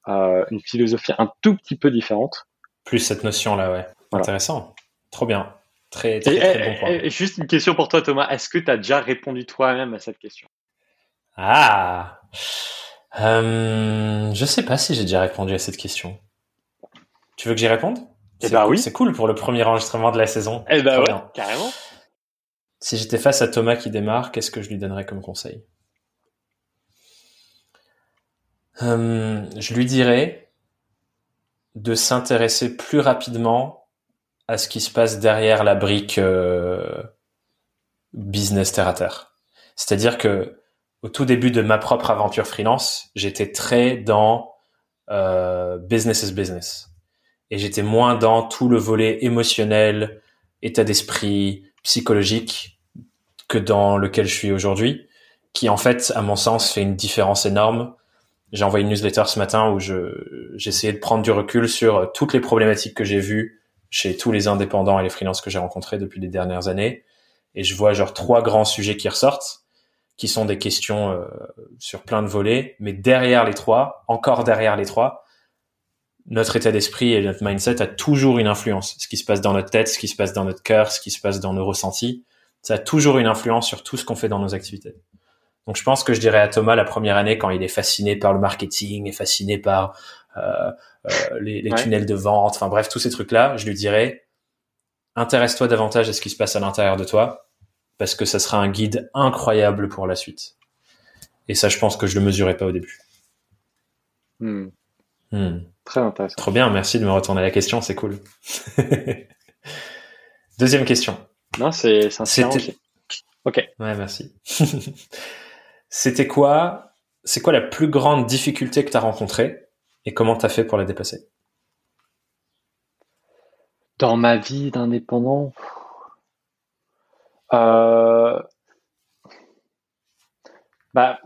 une philosophie un tout petit peu différente. Plus cette notion-là, ouais. Intéressant. Trop bien. Très, très, très bon point. juste une question pour toi, Thomas. Est-ce que tu as déjà répondu toi-même à cette question? Ah euh, Je sais pas si j'ai déjà répondu à cette question. Tu veux que j'y réponde? Eh bah oui. C'est cool pour le premier enregistrement de la saison. Eh bah ouais, carrément. Si j'étais face à Thomas qui démarre, qu'est-ce que je lui donnerais comme conseil? Euh, Je lui dirais de s'intéresser plus rapidement à ce qui se passe derrière la brique euh, business terre à terre. C'est-à-dire que au tout début de ma propre aventure freelance, j'étais très dans euh, business is business. Et j'étais moins dans tout le volet émotionnel, état d'esprit, psychologique que dans lequel je suis aujourd'hui, qui en fait, à mon sens, fait une différence énorme. J'ai envoyé une newsletter ce matin où je j'essayais de prendre du recul sur toutes les problématiques que j'ai vues chez tous les indépendants et les freelances que j'ai rencontrés depuis les dernières années. Et je vois genre trois grands sujets qui ressortent, qui sont des questions euh, sur plein de volets. Mais derrière les trois, encore derrière les trois, notre état d'esprit et notre mindset a toujours une influence. Ce qui se passe dans notre tête, ce qui se passe dans notre cœur, ce qui se passe dans nos ressentis, ça a toujours une influence sur tout ce qu'on fait dans nos activités. Donc je pense que je dirais à Thomas la première année quand il est fasciné par le marketing, et fasciné par euh, euh, les, tunnels de vente, enfin bref, tous ces trucs-là, je lui dirais, intéresse-toi davantage à ce qui se passe à l'intérieur de toi, parce que ça sera un guide incroyable pour la suite. Et ça, je pense que je le mesurais pas au début. Hmm. Hmm. Très intéressant. Trop bien, merci de me retourner la question, c'est cool. (laughs) Deuxième question. Non, c'est un Ok. Ouais, merci. (laughs) C'était quoi, c'est quoi la plus grande difficulté que tu as rencontrée et comment tu as fait pour la dépasser? Dans ma vie d'indépendant. Bah,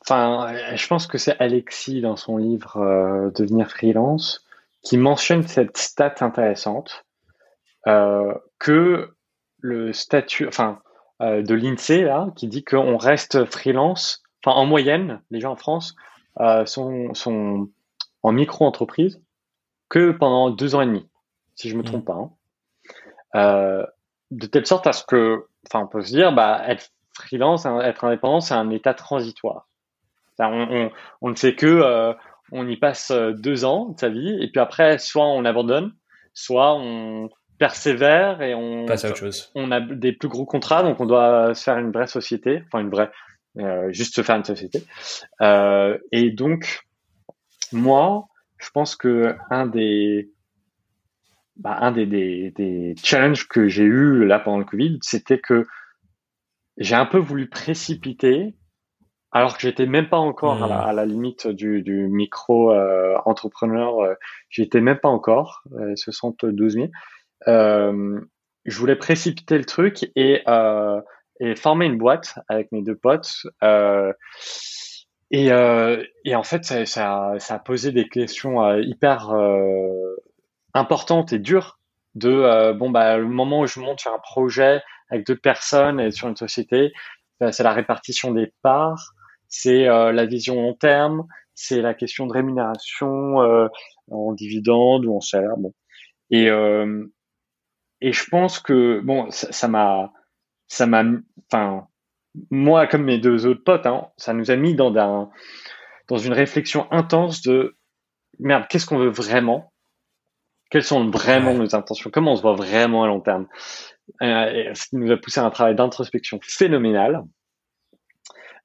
enfin, je pense que c'est Alexis dans son livre euh, Devenir freelance qui mentionne cette stat intéressante que le statut, enfin, de l'INSEE là, qui dit qu'on reste freelance. Enfin, en moyenne, les gens en France sont, sont en micro-entreprise que pendant deux ans et demi, si je me trompe mmh. pas. Hein. De telle sorte à ce que, enfin, on peut se dire, bah, être freelance, hein, être indépendant, c'est un état transitoire. On, on, ne sait que euh, on y passe euh, deux ans de sa vie et puis après soit on abandonne, soit on persévère et on passe à autre chose. On a des plus gros contrats donc on doit se faire une vraie société, enfin une vraie, euh, juste se faire une société. Euh, et donc moi, je pense que un des bah, un des, des, des challenges que j'ai eu là pendant le Covid, c'était que j'ai un peu voulu précipiter, alors que j'étais même pas encore à, la, hmm. limite du, du micro euh, entrepreneur. Euh, j'étais même pas encore euh, 72 000. Euh, je voulais précipiter le truc et, euh, et former une boîte avec mes deux potes. et, et en fait, ça, ça, ça, a posé des questions hyper importantes et dures de bon bah le moment où je monte sur un projet avec d'autres personnes et sur une société. Euh, c'est la répartition des parts, c'est euh, la vision long terme, c'est la question de rémunération euh, en dividende ou en salaire. Bon. Et, et je pense que bon, ça m'a, ça m'a, enfin, moi comme mes deux autres potes, hein, ça nous a mis dans un, dans une réflexion intense de merde, qu'est-ce qu'on veut vraiment? Quelles sont vraiment nos intentions? Comment on se voit vraiment à long terme? Euh, ce qui nous a poussé à un travail d'introspection phénoménal.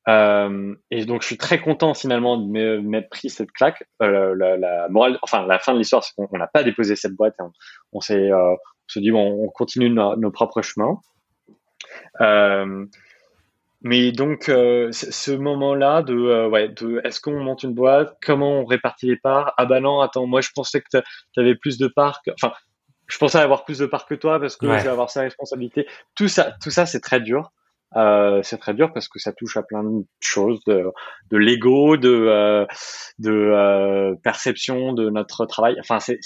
Euh, et donc je suis très content finalement de m'être pris cette claque. Euh, la, la, morale, enfin la fin de l'histoire, c'est qu'on n'a pas déposé cette boîte. on, on s'est, euh, on se dit bon, on continue nos, propres chemins. Euh, mais donc euh, ce moment-là de ouais, de est-ce qu'on monte une boîte, comment on répartit les parts? Ah bah non, attends, moi je pensais que tu avais plus de parts. Enfin, je pensais avoir plus de parts que toi parce que je vais avoir sa responsabilité. Tout ça, tout ça, c'est très dur. Euh, c'est très dur parce que ça touche à plein de choses, de, de l'ego, de, euh, de euh, perception de notre travail. Enfin, c'est,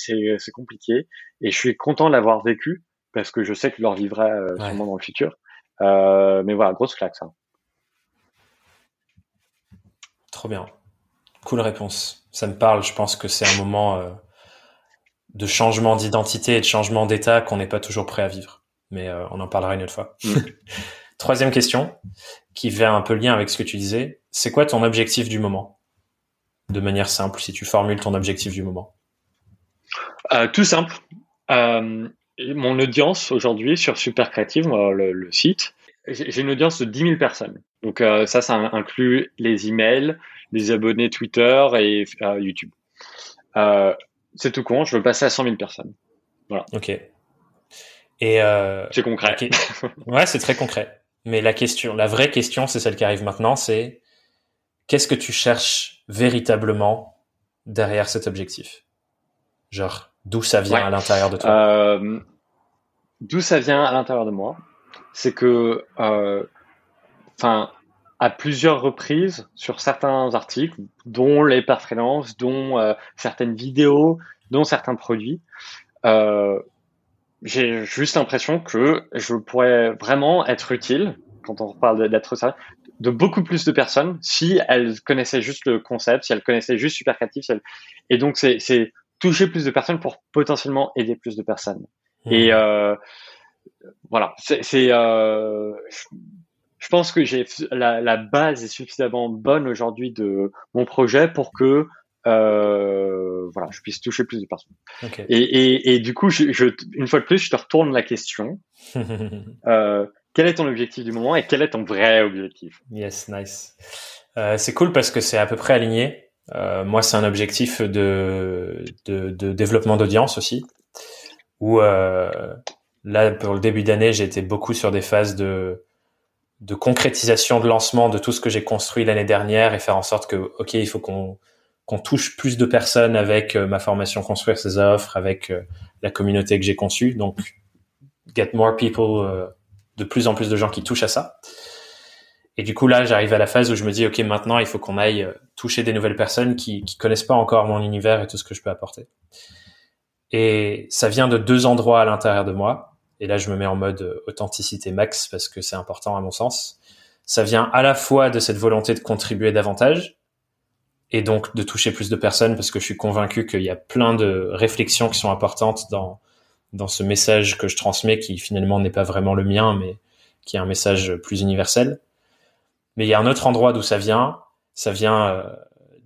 compliqué. Et je suis content de l'avoir vécu parce que je sais que je leur vivrai euh, sûrement dans le futur. Euh, mais voilà, grosse claque ça. Trop bien. Cool réponse. Ça me parle. Je pense que c'est un moment de changement d'identité et de changement d'état qu'on n'est pas toujours prêt à vivre. Mais euh, on en parlera une autre fois. Mm. (laughs) Troisième question, qui fait un peu lien avec ce que tu disais. C'est quoi ton objectif du moment? De manière simple, si tu formules ton objectif du moment. Euh, tout simple. Euh, mon audience aujourd'hui sur Super Creative, le, le site, j'ai une audience de 10 000 personnes. Donc ça, ça inclut les emails, les abonnés Twitter et YouTube. C'est tout con, je veux passer à 100 000 personnes. Voilà. Ok. Et euh, c'est concret. ouais, c'est très concret. Mais la question, la vraie question, c'est celle qui arrive maintenant, c'est qu'est-ce que tu cherches véritablement derrière cet objectif? Genre, d'où ça vient à l'intérieur de toi? Euh, D'où ça vient à l'intérieur de moi? C'est que, euh, enfin, à plusieurs reprises sur certains articles, dont les performances, dont euh, certaines vidéos, dont certains produits. Euh, j'ai juste l'impression que je pourrais vraiment être utile, quand on parle d'être ça, de beaucoup plus de personnes si elles connaissaient juste le concept, si elles connaissaient juste Super Creative. Et donc, c'est toucher plus de personnes pour potentiellement aider plus de personnes. Mmh. Et euh, voilà, c'est... Euh, je pense que j'ai la, la, base est suffisamment bonne aujourd'hui de mon projet pour que euh, voilà, je puisse toucher plus de personnes. Et, et, et, du coup, je, je, une fois de plus, je te retourne la question. (laughs) euh, quel est ton objectif du moment et quel est ton vrai objectif? Yes, nice. C'est cool parce que c'est à peu près aligné. Moi, c'est un objectif de, de, de développement d'audience aussi, où là, pour le début d'année, été beaucoup sur des phases de de concrétisation de lancement de tout ce que j'ai construit l'année dernière et faire en sorte que, ok, il faut qu'on qu'on touche plus de personnes avec euh, ma formation construire ses offres, avec euh, la communauté que j'ai conçue. Donc, get more people, euh, de plus en plus de gens qui touchent à ça. Et du coup, là, j'arrive à la phase où je me dis, OK, maintenant, il faut qu'on aille toucher des nouvelles personnes qui, qui connaissent pas encore mon univers et tout ce que je peux apporter. Et ça vient de deux endroits à l'intérieur de moi. Et là, je me mets en mode authenticité max parce que c'est important à mon sens. Ça vient à la fois de cette volonté de contribuer davantage et donc de toucher plus de personnes parce que je suis convaincu qu'il y a plein de réflexions qui sont importantes dans dans ce message que je transmets qui finalement n'est pas vraiment le mien mais qui est un message plus universel. Mais il y a un autre endroit d'où ça vient, ça vient euh,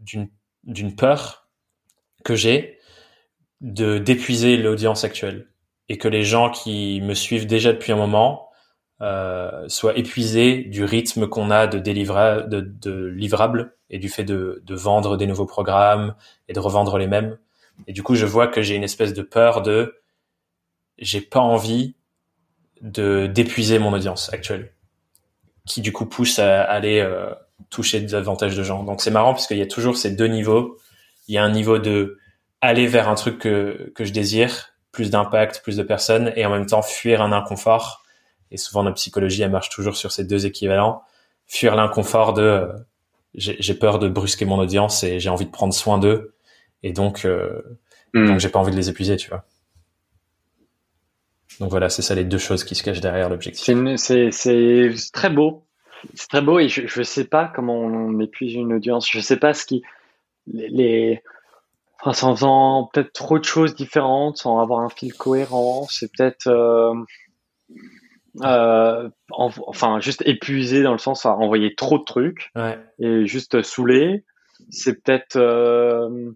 d'une d'une peur que j'ai de d'épuiser l'audience actuelle et que les gens qui me suivent déjà depuis un moment euh, soient épuisés du rythme qu'on a de, délivra de, de livrables et du fait de, de vendre des nouveaux programmes et de revendre les mêmes. Et du coup, je vois que j'ai une espèce de peur de j'ai pas envie de d'épuiser mon audience actuelle, qui du coup pousse à aller euh, toucher davantage de gens. Donc c'est marrant parce qu'il y a toujours ces deux niveaux. Il y a un niveau de aller vers un truc que, que je désire, plus d'impact, plus de personnes, et en même temps fuir un inconfort. Et souvent notre psychologie, elle marche toujours sur ces deux équivalents. Fuir l'inconfort de euh, j'ai peur de brusquer mon audience et j'ai envie de prendre soin d'eux, et donc euh, hmm. donc j'ai pas envie de les épuiser, tu vois. Donc voilà, c'est ça les deux choses qui se cachent derrière l'objectif. C'est très beau. C'est très beau et je ne sais pas comment on épuise une audience. Je ne sais pas ce qui. Les, enfin, sans faisant peut-être trop de choses différentes, sans avoir un fil cohérent. C'est peut-être. Euh, euh, enfin, juste épuisé dans le sens à envoyer trop de trucs ouais. et juste saouler. C'est peut-être. Euh,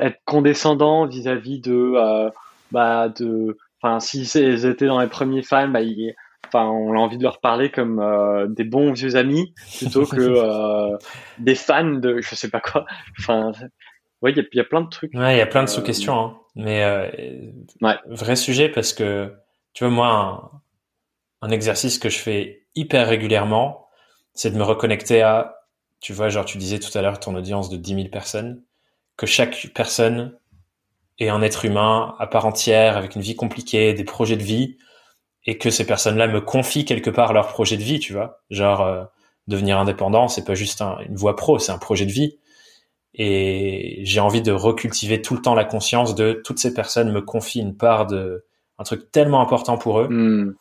être condescendant vis-à-vis -vis de bah de enfin si ils étaient dans les premiers fans bah enfin on a envie de leur parler comme euh, des bons vieux amis plutôt que (laughs) euh, des fans de je sais pas quoi enfin ouais il y, a plein de trucs ouais il y a plein de sous-questions hein. mais euh, ouais. vrai sujet parce que tu vois moi un, un exercice que je fais hyper régulièrement c'est de me reconnecter à tu vois genre tu disais tout à l'heure ton audience de 10 000 personnes que chaque personne et un être humain à part entière avec une vie compliquée, des projets de vie, et que ces personnes-là me confient quelque part leur projet de vie, tu vois. Genre euh, devenir indépendant, c'est pas juste une voie pro, c'est un projet de vie. Et j'ai envie de recultiver tout le temps la conscience de toutes ces personnes me confient une part de un truc tellement important pour eux. Hmm.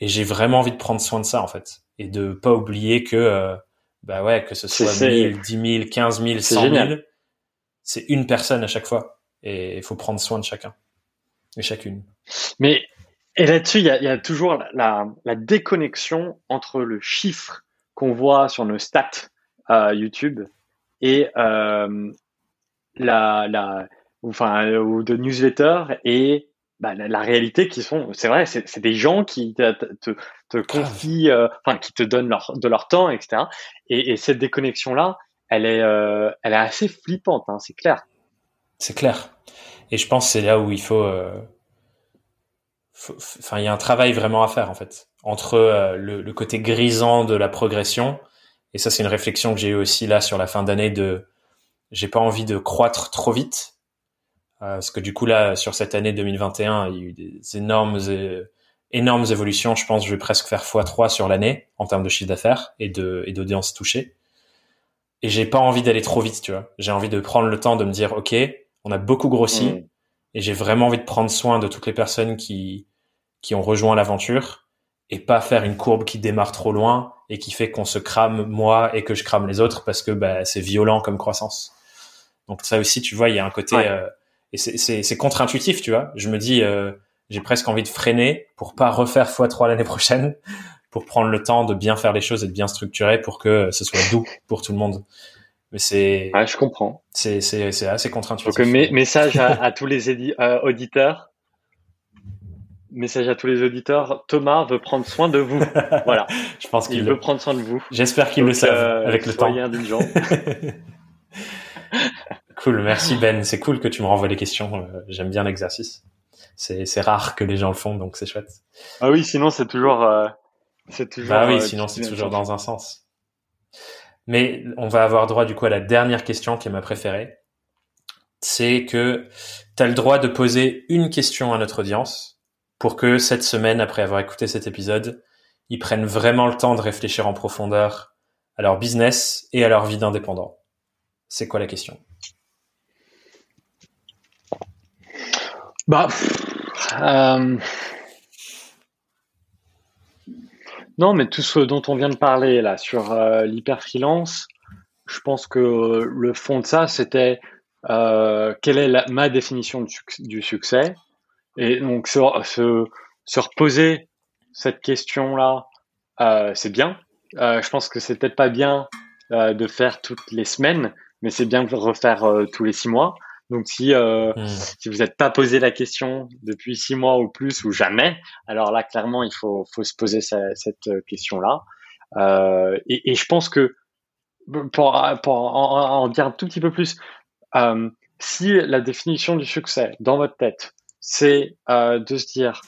Et j'ai vraiment envie de prendre soin de ça en fait, et de pas oublier que euh, bah ouais que ce soit 1000, 10 000, 15 000, 100 000, c'est une personne à chaque fois et il faut prendre soin de chacun et chacune. Mais et là-dessus, il y a, toujours la, déconnexion entre le chiffre qu'on voit sur nos stats euh, YouTube et euh, la, la, enfin, ou de newsletter et bah, la, réalité qui sont, c'est vrai, c'est des gens qui te, te, confient, euh, enfin, qui te donnent leur, de leur temps, etc. Et, cette déconnexion-là, elle est, elle est assez flippante, hein, c'est clair. C'est clair. Et je pense que c'est là où il faut, euh, enfin, il y a un travail vraiment à faire en fait entre euh, le, le, côté grisant de la progression. Et ça, c'est une réflexion que j'ai eue aussi là sur la fin d'année de, j'ai pas envie de croître trop vite. Euh, parce que du coup là, sur cette année 2021, il y a eu des énormes, énormes évolutions. Je pense que je vais presque faire x3 sur l'année en termes de chiffre d'affaires et de et d'audience touchée. Et j'ai pas envie d'aller trop vite, tu vois. J'ai envie de prendre le temps de me dire, ok, on a beaucoup grossi mm. Et j'ai vraiment envie de prendre soin de toutes les personnes qui, qui ont rejoint l'aventure et pas faire une courbe qui démarre trop loin et qui fait qu'on se crame moi et que je crame les autres parce que bah, c'est violent comme croissance. Donc ça aussi, tu vois, il y a un côté euh, et c'est contre-intuitif, tu vois. Je me dis, euh, j'ai presque envie de freiner pour pas refaire x3 l'année prochaine, pour prendre le temps de bien faire les choses et de bien structurer pour que ce soit doux pour tout le monde. Mais c'est. Ouais, je comprends. C'est c'est c'est assez contre-intuitif. Donc message à, à, tous les euh, auditeurs. Message à tous les auditeurs. Thomas veut prendre soin de vous. (laughs) Voilà. je pense qu'il veut prendre soin de vous. J'espère qu'il le savent euh, avec le temps. indulgent. (laughs) cool, merci Ben. C'est cool que tu me renvoies les questions. Euh, j'aime bien l'exercice. C'est c'est rare que les gens le font, donc c'est chouette. Ah oui, sinon c'est toujours euh, c'est toujours. Bah oui, sinon c'est toujours dans un sens. Mais on va avoir droit du coup à la dernière question qui est ma préférée. C'est que tu as le droit de poser une question à notre audience pour que cette semaine, après avoir écouté cet épisode, ils prennent vraiment le temps de réfléchir en profondeur à leur business et à leur vie d'indépendant. C'est quoi la question? Bah, euh, non, mais tout ce dont on vient de parler là sur euh, l'hyper freelance, je pense que le fond de ça, c'était euh, quelle est ma définition du, succès. Et donc se, se, reposer cette question-là, c'est bien. je pense que c'est peut-être pas bien de faire toutes les semaines, mais c'est bien de refaire tous les six mois. Donc si euh, hmm. si vous n'êtes pas posé la question depuis six mois ou plus ou jamais, alors là clairement il faut faut se poser cette question là. Euh, et, et, je pense que pour pour en, en, dire un tout petit peu plus, euh, si la définition du succès dans votre tête c'est euh, de se dire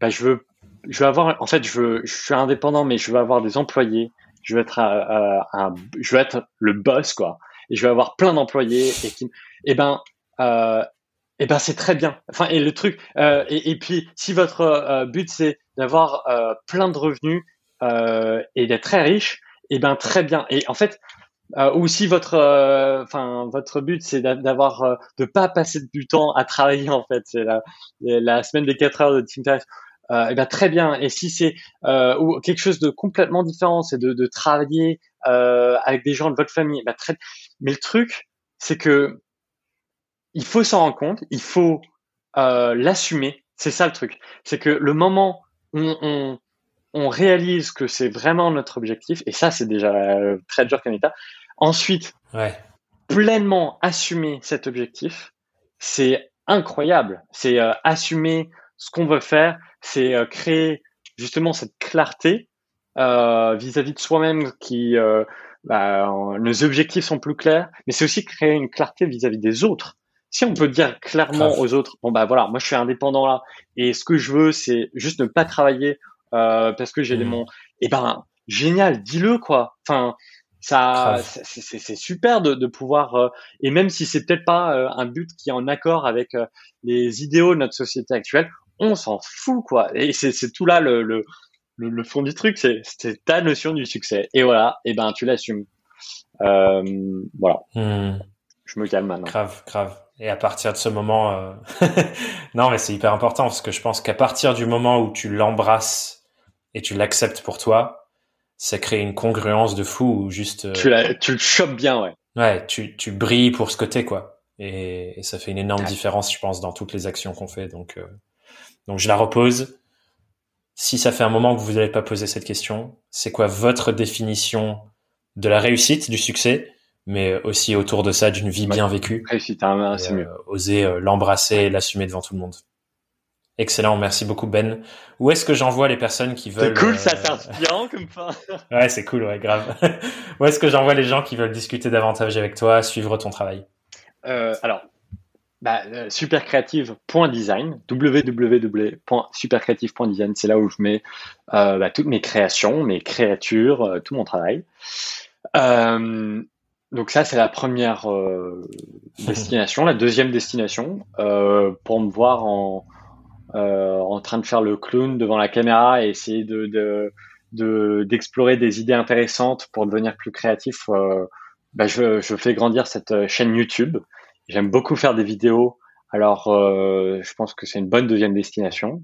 bah, je veux je veux avoir en fait je veux je suis indépendant mais je veux avoir des employés, je veux être un, un je veux être le boss quoi et je veux avoir plein d'employés et qui eh ben euh, eh ben c'est très bien. Enfin et le truc euh, et, et, puis si votre euh, but c'est d'avoir euh, plein de revenus euh, et d'être très riche, eh ben très bien. Et en fait ou si votre enfin votre but c'est d'avoir de pas passer du temps à travailler en fait, c'est la, la semaine des 4 heures de Team euh, eh ben très bien. Et si c'est euh, ou quelque chose de complètement différent, c'est de, de travailler euh, avec des gens de votre famille, ben très. Mais le truc, c'est que il faut s'en rendre compte, il faut euh, l'assumer. C'est ça le truc. C'est que le moment où on, on, réalise que c'est vraiment notre objectif, et ça c'est déjà euh, très dur comme état, ensuite, ouais. pleinement assumer cet objectif, c'est incroyable. C'est euh, assumer ce qu'on veut faire, c'est créer justement cette clarté vis-à-vis de soi-même qui... Bah, nos objectifs sont plus clairs, mais c'est aussi créer une clarté vis à -vis des autres si on peut dire clairement aux autres, bon bah voilà, moi je suis indépendant là, et ce que je veux, c'est juste ne pas travailler euh, parce que j'ai des mmh. mon, eh ben génial, dis-le quoi. Enfin, ça, c'est super de, de pouvoir, euh, et même si c'est peut-être pas euh, un but qui est en accord avec euh, les idéaux de notre société actuelle, on s'en fout quoi. Et c'est tout là le, le, le, fond du truc, c'est ta notion du succès. Et voilà, et eh ben tu l'assumes. voilà. Mmh. Je me calme maintenant. Grave, grave. Et à partir de ce moment, euh... (laughs) non, mais c'est hyper important parce que je pense qu'à partir du moment où tu l'embrasses et tu l'acceptes pour toi, ça crée une congruence de fou ou juste. Euh, tu, tu le chopes bien, ouais. Ouais, tu, tu brilles pour ce côté, quoi. Et, et ça fait une énorme différence, je pense, dans toutes les actions qu'on fait. Donc, euh... donc je la repose. Si ça fait un moment que vous n'avez pas posé cette question, c'est quoi votre définition de la réussite, du succès? Mais aussi autour de ça d'une vie bien vécue. Réussite, c'est mieux. Euh, oser euh, l'embrasser et l'assumer devant tout le monde. Excellent, merci beaucoup Ben. Où est-ce que j'envoie les personnes qui veulent C'est cool, ça c'est inspirant comme fin. (laughs) ouais, c'est cool, ouais, grave. (laughs) Où est-ce que j'envoie les gens qui veulent discuter davantage avec toi, suivre ton travail? Euh, Alors, bah, supercreative.design, www.supercreative.design, c'est là où je mets bah, toutes mes créations, mes créatures, tout mon travail. Donc ça, c'est la première euh, (laughs) destination. La deuxième destination, euh, pour me voir en, euh, en train de faire le clown devant la caméra et essayer de, de, d'explorer des idées intéressantes pour devenir plus créatif, bah je, je fais grandir cette chaîne YouTube. J'aime beaucoup faire des vidéos, alors je pense que c'est une bonne deuxième destination.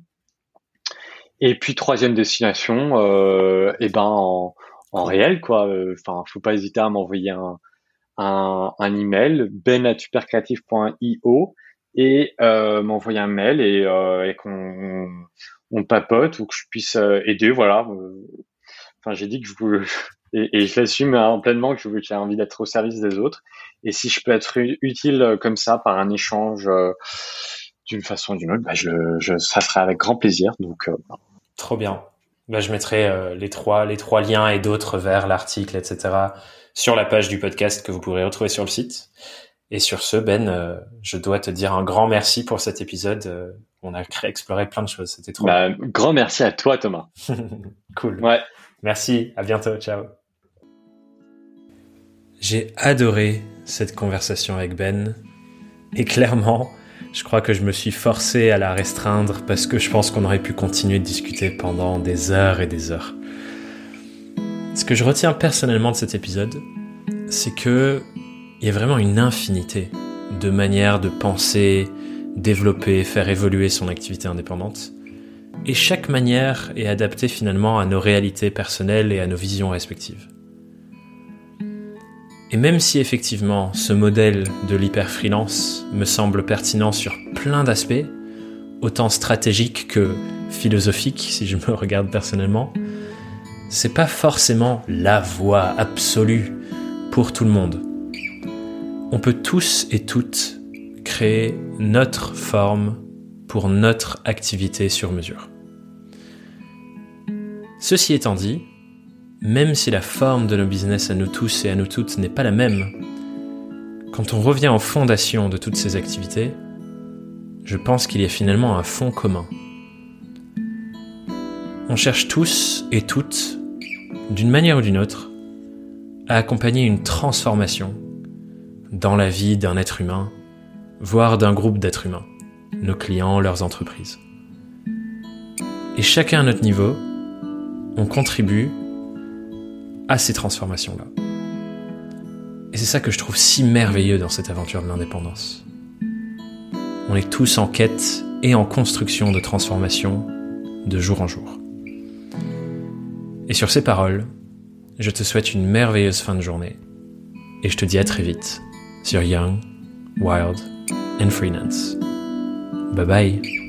Et puis troisième destination, et eh ben en, en réel quoi. Enfin, faut pas hésiter à m'envoyer un, un, un email ben@supercreative.io et euh, m'envoyer un mail et, euh, et qu'on on papote ou que je puisse euh, aider. Voilà. Enfin, j'ai dit que je voulais (laughs) et, et je l'assume hein, pleinement que j'ai envie d'être au service des autres. Et si je peux être utile comme ça par un échange euh, d'une façon ou d'une autre, bah je, je, ça serait avec grand plaisir. Donc, euh, trop bien. Bah, je mettrai les trois les trois liens et d'autres vers l'article, etc sur la page du podcast que vous pourrez retrouver sur le site. Et sur ce, Ben, euh, je dois te dire un grand merci pour cet épisode. Euh, on a (laughs) exploré plein de choses. C'était trop. Bah, grand merci à toi, Thomas. (laughs) cool. Ouais. Merci. À bientôt. Ciao. J'ai adoré cette conversation avec Ben. Et clairement, je crois que je me suis forcé à la restreindre parce que je pense qu'on aurait pu continuer de discuter pendant des heures et des heures. Ce que je retiens personnellement de cet épisode, c'est que il y a vraiment une infinité de manières de penser, développer, faire évoluer son activité indépendante. Et chaque manière est adaptée finalement à nos réalités personnelles et à nos visions respectives. Et même si effectivement ce modèle de l'hyper-freelance me semble pertinent sur plein d'aspects, autant stratégiques que philosophiques si je me (laughs) regarde personnellement, c'est pas forcément la voie absolue pour tout le monde. On peut tous et toutes créer notre forme pour notre activité sur mesure. Ceci étant dit, même si la forme de nos business à nous tous et à nous toutes n'est pas la même, quand on revient aux fondations de toutes ces activités, je pense qu'il y a finalement un fond commun. On cherche tous et toutes d'une manière ou d'une autre, à accompagner une transformation dans la vie d'un être humain, voire d'un groupe d'êtres humains, nos clients, leurs entreprises. Et chacun à notre niveau, on contribue à ces transformations-là. Et c'est ça que je trouve si merveilleux dans cette aventure de l'indépendance. On est tous en quête et en construction de transformation de jour en jour. Et sur ces paroles, je te souhaite une merveilleuse fin de journée et je te dis à très vite sur Young, Wild and Freelance. Bye bye